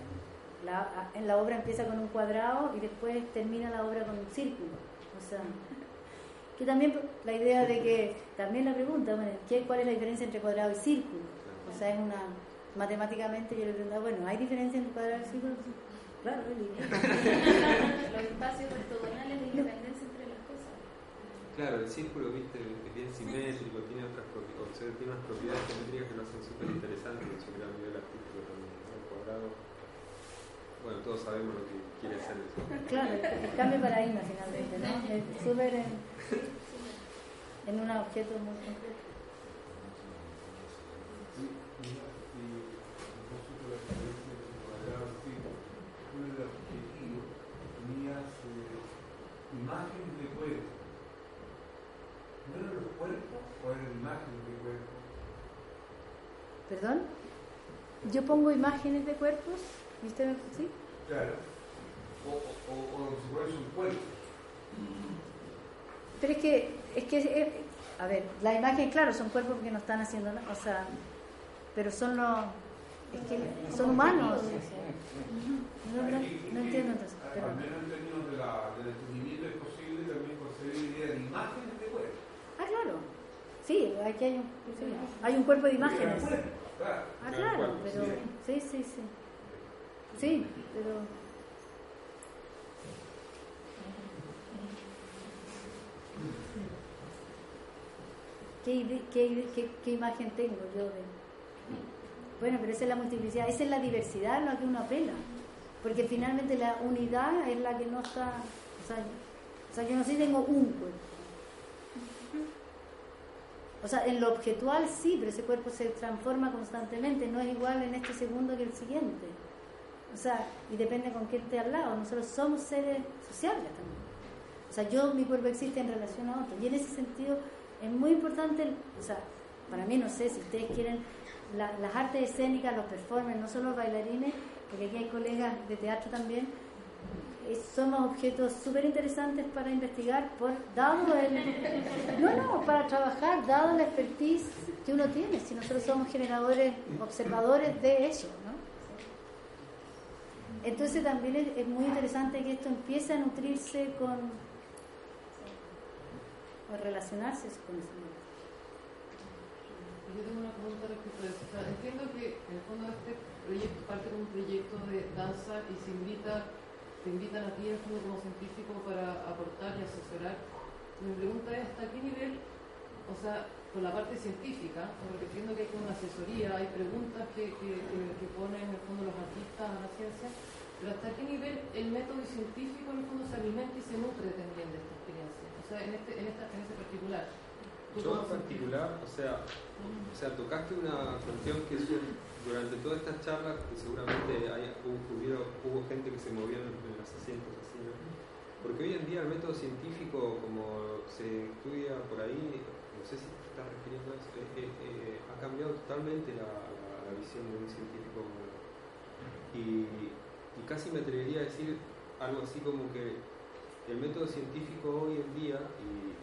la, en la obra empieza con un cuadrado y después termina la obra con un círculo. O sea, que también la idea de que, también la pregunta, bueno, ¿qué, ¿cuál es la diferencia entre cuadrado y círculo? O sea, es una, matemáticamente yo le preguntaba, bueno, ¿hay diferencia entre cuadrado y círculo? Claro, Los espacios ortogonales de independencia entre las cosas. Claro, el círculo, viste, es bien simétrico, tiene otras propiedades, tiene unas propiedades geométricas que lo hacen súper interesante en su gran nivel artístico también. El cuadrado, bueno, todos sabemos lo que quiere hacer eso. Claro, el, cambio de paradigma finalmente, ¿no? Es súper en, en un objeto muy concreto. Imágenes de cuerpo. ¿No eran los cuerpos o eran imágenes de cuerpo? ¿Perdón? Yo pongo imágenes de cuerpos, ¿viste? ¿Sí? Claro. O, o, o, o si fuese un cuerpo. Pero es que, es que, eh, a ver, las imágenes, claro, son cuerpos que no están haciendo nada, o sea, pero son los, es que son humanos. No, no, no entiendo entonces. Pero... Al menos en términos de la, del entendimiento es posible también concebir idea de imágenes de cuerpo. Ah, claro. Sí, aquí hay un, sí, hay un cuerpo de imágenes. Ah, claro, pero sí, sí, sí. Sí, pero ¿Qué, qué, qué, qué imagen tengo yo de.? Bueno, pero esa es la multiplicidad, esa es la diversidad a la que uno apela. Porque finalmente la unidad es la que no está. O sea, o sea yo no sé si tengo un cuerpo. O sea, en lo objetual sí, pero ese cuerpo se transforma constantemente, no es igual en este segundo que el siguiente. O sea, y depende con quién esté al lado. Nosotros somos seres sociales también. O sea, yo, mi cuerpo existe en relación a otro. Y en ese sentido es muy importante, o sea, para mí no sé si ustedes quieren la, las artes escénicas, los performers, no solo los bailarines, porque aquí hay colegas de teatro también, eh, somos objetos súper interesantes para investigar, por, dado el... No, no, para trabajar, dado la expertise que uno tiene, si nosotros somos generadores, observadores de eso, ¿no? Entonces también es, muy interesante que esto empiece a nutrirse con, o relacionarse con eso. Yo tengo una pregunta respecto a eso. O sea, entiendo que en el fondo este proyecto parte como un proyecto de danza y se invita, te invitan a ti en el fondo como científico para aportar y asesorar. Mi pregunta es hasta qué nivel, o sea, con la parte científica, porque entiendo que hay como una asesoría, hay preguntas que, que, ponen en el fondo los artistas a la ciencia, pero hasta qué nivel el método científico en el fondo se alimenta y se nutre también de esta experiencia, o sea, en, este, en, esta, en este particular. Yo en particular, o sea, o sea, tocaste una cuestión que durante todas estas charlas, que seguramente hubo, gente que se movió en, en los asientos así, ¿no? Porque hoy en día el método científico, como se estudia por ahí, no sé si te estás refiriendo a eso, eh, eh, ha cambiado totalmente la, visión de un científico y, y casi me atrevería a decir algo así como que el método científico hoy en día, y,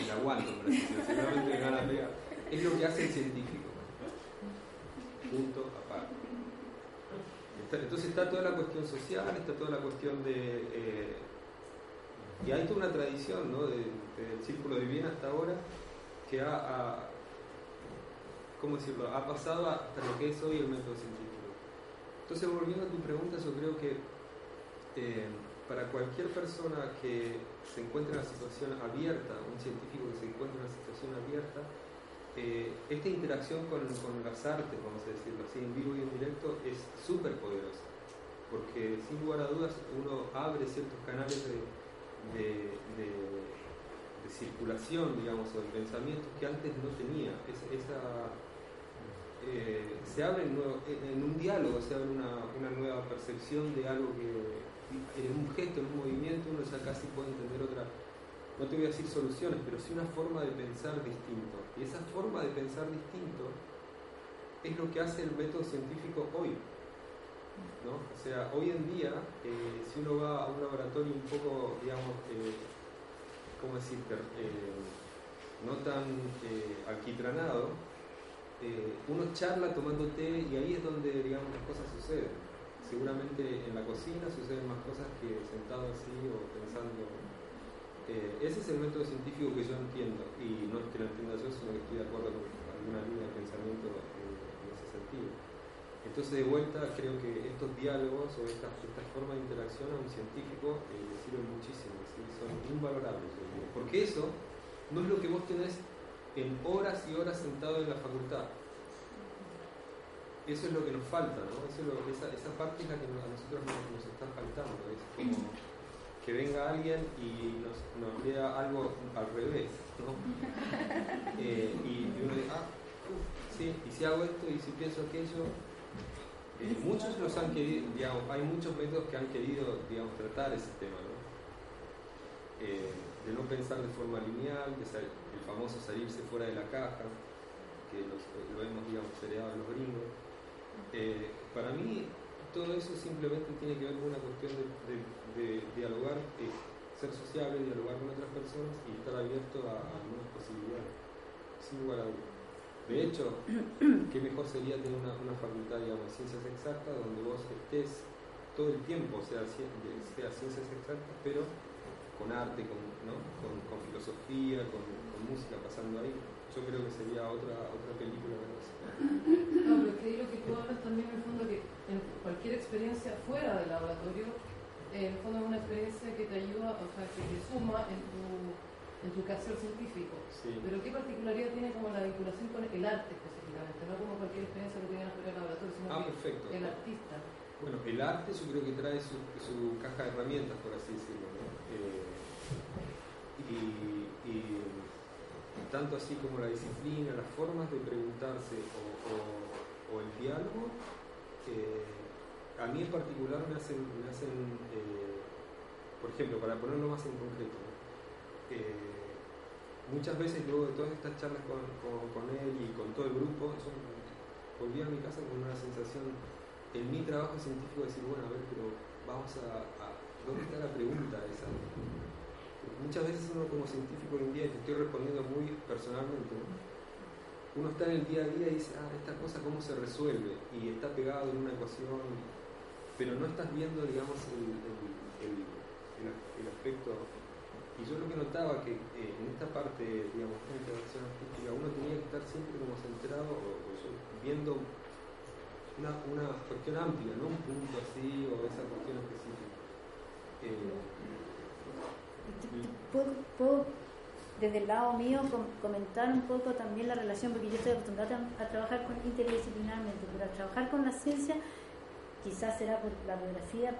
la aguanto, pero seguramente gana pega, es lo que hace el científico. Punto aparte. Entonces está toda la cuestión social, está toda la cuestión de... Eh, y hay toda una tradición ¿no? del de, Círculo de Viena hasta ahora que ha, ha, ¿cómo decirlo? ha pasado hasta lo que es hoy el método científico. Entonces, volviendo a tu pregunta, yo creo que eh, para cualquier persona que se encuentre en una situación abierta, un científico que se encuentre en una situación abierta, eh, esta interacción con, con, las artes, vamos a decirlo así, en vivo y en directo, es súper poderosa, porque sin lugar a dudas uno abre ciertos canales de, de, circulación, digamos, o de pensamientos que antes no tenía. Eh, se abre en, en, un diálogo, se abre una, una, nueva percepción de algo que en un gesto, en un movimiento, uno ya casi puede entender otra no te voy a decir soluciones, pero sí una forma de pensar distinto. Y esa forma de pensar distinto es lo que hace el método científico hoy. ¿no? O sea, hoy en día, eh, si uno va a un laboratorio un poco, digamos, eh, ¿cómo decirte? Eh, no tan eh, alquitranado, eh, uno charla tomando té y ahí es donde, digamos, las cosas suceden. Seguramente en la cocina suceden más cosas que sentado así o pensando eh, ese es el método científico que yo entiendo, y no es que lo entienda yo, sino que estoy de acuerdo con alguna línea de pensamiento en, ese sentido. Entonces, de vuelta, creo que estos diálogos o estas esta formas de interacción a un científico eh, le sirven muchísimo, son invalorables. Porque eso no es lo que vos tenés en horas y horas sentado en la facultad. Eso es lo que nos falta, ¿no? esa, esa, parte es la que a nosotros nos, está faltando. Es como que venga alguien y nos, nos lea algo al revés, ¿no? Eh, y, uno dice, ah, sí, y si hago esto y si pienso aquello, eh, muchos los han querido, digamos, hay muchos métodos que han querido, digamos, tratar ese tema, ¿no? Eh, de no pensar de forma lineal, de el famoso salirse fuera de la caja, que lo hemos, digamos, heredado los gringos. Eh, para mí, todo eso simplemente tiene que ver con una cuestión de, dialogar, ser sociable, dialogar con otras personas y estar abierto a, a nuevas posibilidades, sin lugar a dudas. De hecho, qué mejor sería tener una, facultad, digamos, de ciencias exactas donde vos estés todo el tiempo, o sea, sea ciencias exactas, pero con arte, con, con, filosofía, con, música pasando ahí. Yo creo que sería otra, otra película. No, pero es que lo que tú hablas también en el fondo que en cualquier experiencia fuera del laboratorio, en el fondo es una experiencia que te ayuda, o sea, que te suma en tu en tu quehacer científico. Pero ¿qué particularidad tiene como la vinculación con el arte específicamente? No como cualquier experiencia que tiene en el laboratorio, sino ah, el artista. Bueno, el arte yo creo que trae su, su caja de herramientas, por así decirlo. Eh, y, y, tanto así como la disciplina, las formas de preguntarse o, o, el diálogo, eh, a mí en particular me hacen, me hacen eh, por ejemplo, para ponerlo más en concreto, muchas veces luego de todas estas charlas con, con, él y con todo el grupo, volví a mi casa con una sensación en mi trabajo científico de decir, bueno, a ver, pero vamos a, ¿dónde está la pregunta esa? Muchas veces uno como científico hoy en día, y te estoy respondiendo muy personalmente, uno está en el día a día y dice, ah, esta cosa cómo se resuelve, y está pegado en una ecuación, pero no estás viendo, digamos, el, el, aspecto. Y yo lo que notaba que eh, en esta parte, digamos, de interacción artística, uno tenía que estar siempre como centrado, o, viendo una, una, cuestión amplia, no un punto así o esa cuestión específica. Eh, ¿Puedo, desde el lado mío comentar un poco también la relación, porque yo estoy acostumbrada a, trabajar con, interdisciplinarmente, pero a trabajar con la ciencia, quizás será por la biografía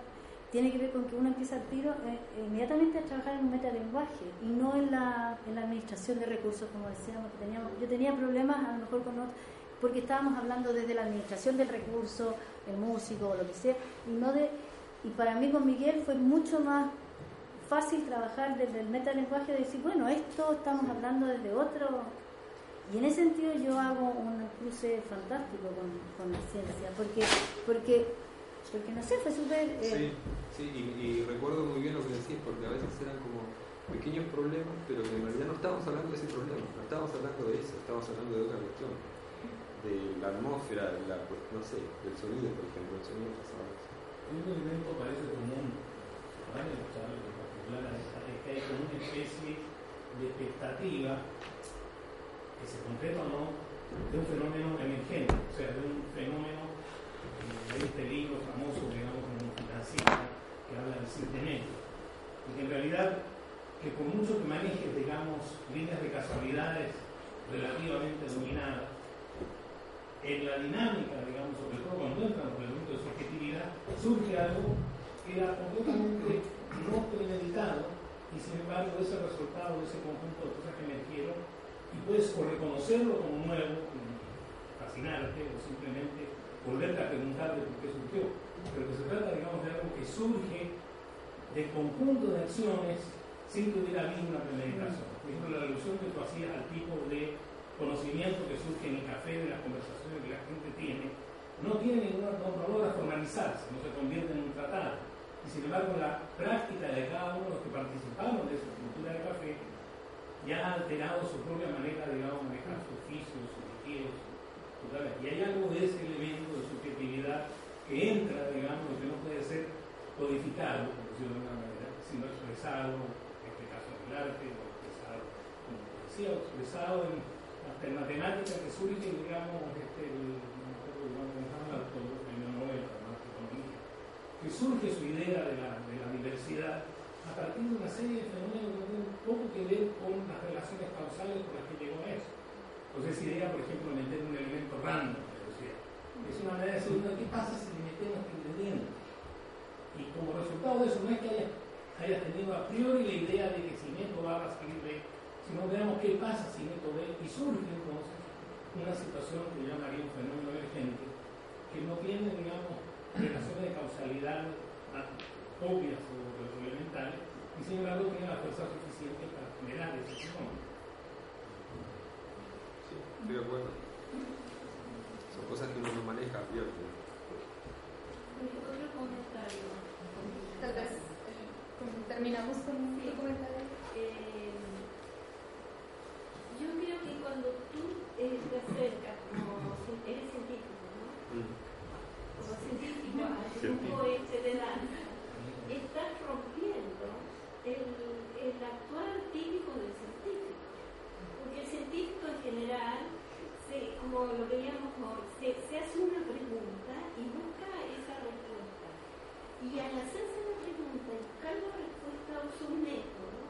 tiene que ver con que uno empieza al tiro eh, inmediatamente a trabajar en un metalenguaje y no en la, en la administración de recursos, como decíamos. Que teníamos, yo tenía problemas a lo mejor con otros, porque estábamos hablando desde la administración del recurso, el músico o lo que sea, y, no de, y para mí con Miguel fue mucho más fácil trabajar desde el metalenguaje, de decir, bueno, esto estamos hablando desde otro. Y en ese sentido yo hago un cruce fantástico con, con la ciencia, porque, porque porque no sé, fue súper... Eh, sí, sí y, recuerdo muy bien lo que decís, porque a veces eran como pequeños problemas, pero que en realidad no estábamos hablando de ese problema, no estábamos hablando de eso, estábamos hablando de otra cuestión, de la atmósfera, de la, no sé, del sonido, por ejemplo, el sonido pasaba Un elemento parece común, ¿vale? O sea, en particular es que hay como una especie de expectativa que se concreta o no de un fenómeno emergente, o sea, de un fenómeno hay este libro famoso, digamos, como financista, que habla del sistemento. Y que en realidad, que por mucho que manejes, digamos, líneas de casualidades relativamente dominadas, en la dinámica, digamos, sobre todo cuando entran los elementos de subjetividad, surge algo que era completamente no premeditado y sin embargo ese resultado de ese conjunto de cosas que emergieron y puedes o reconocerlo como nuevo, fascinarte o simplemente volverte a preguntar de por qué surgió, pero que se trata, digamos, de algo que surge de conjunto de acciones sin que hubiera habido una premeditación. Es la alusión que tú hacías al tipo de conocimiento que surge en el café, de las conversaciones que la gente tiene, no tiene ninguna valor a formalizarse, no se convierte en un tratado. Y sin embargo, la práctica de cada uno de los que participaron de esa cultura de café ya ha alterado su propia manera, de manejar sus oficios, sus requieros, y hay algo de ese elemento de subjetividad que entra, digamos, que no puede ser codificado, por decirlo de alguna manera, sino expresado, en este caso en el arte, o expresado en poesía, o expresado en, hasta en que el, digamos, surge su idea de la, de la diversidad a partir de una serie de fenómenos que tienen poco que ver con las relaciones causales con las que llegó a eso. Entonces, esa idea, por ejemplo, meter un elemento random, es una manera de decir, ¿qué pasa si le metemos este ingrediente? Y como resultado de eso, no es que haya tenido a priori la idea de que si meto A va a salir B, sino veamos qué pasa si meto B, y surge entonces una situación que yo llamaría un fenómeno emergente, que no tiene, digamos, relaciones de causalidad obvias o, elementales, y sin embargo tiene la fuerza suficiente para generar ese fenómeno. Sí, estoy de acuerdo. Son cosas que uno no maneja, ¿cierto? Otro comentario. Tal vez eh, terminamos con un Sí. comentario. Eh, yo creo que cuando tú eh, te acercas, como eres científico, ¿no? Como científico al grupo este de danza, estás rompiendo el, el actual típico del científico. Porque el científico en general, se, como lo veíamos hoy, se, se hace una pregunta y busca esa respuesta. Y al hacerse la pregunta buscar la respuesta usa un método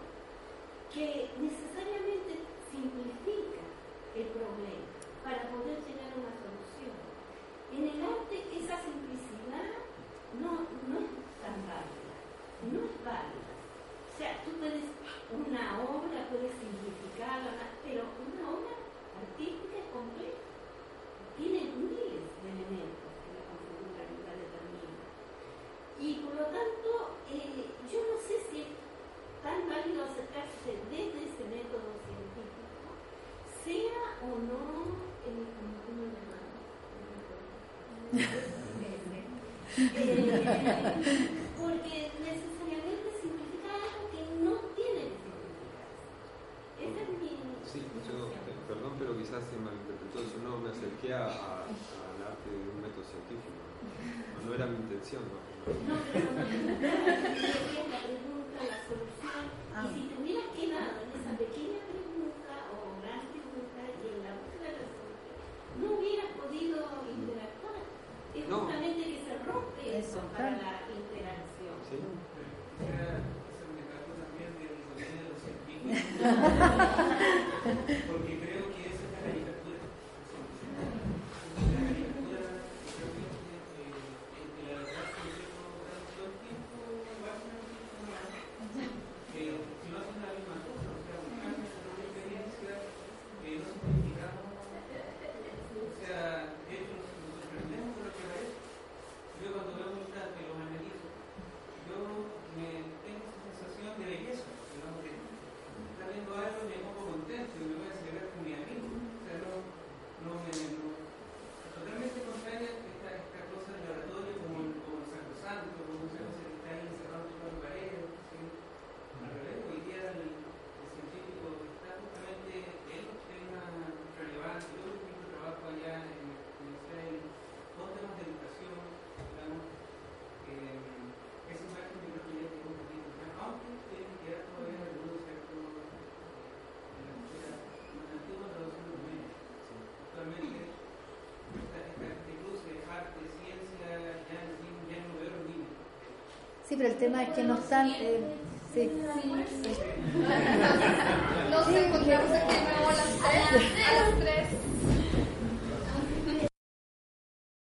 que necesariamente Pero el tema es que no están... Eh, sí. Encontramos aquí nuevo a las 3. A las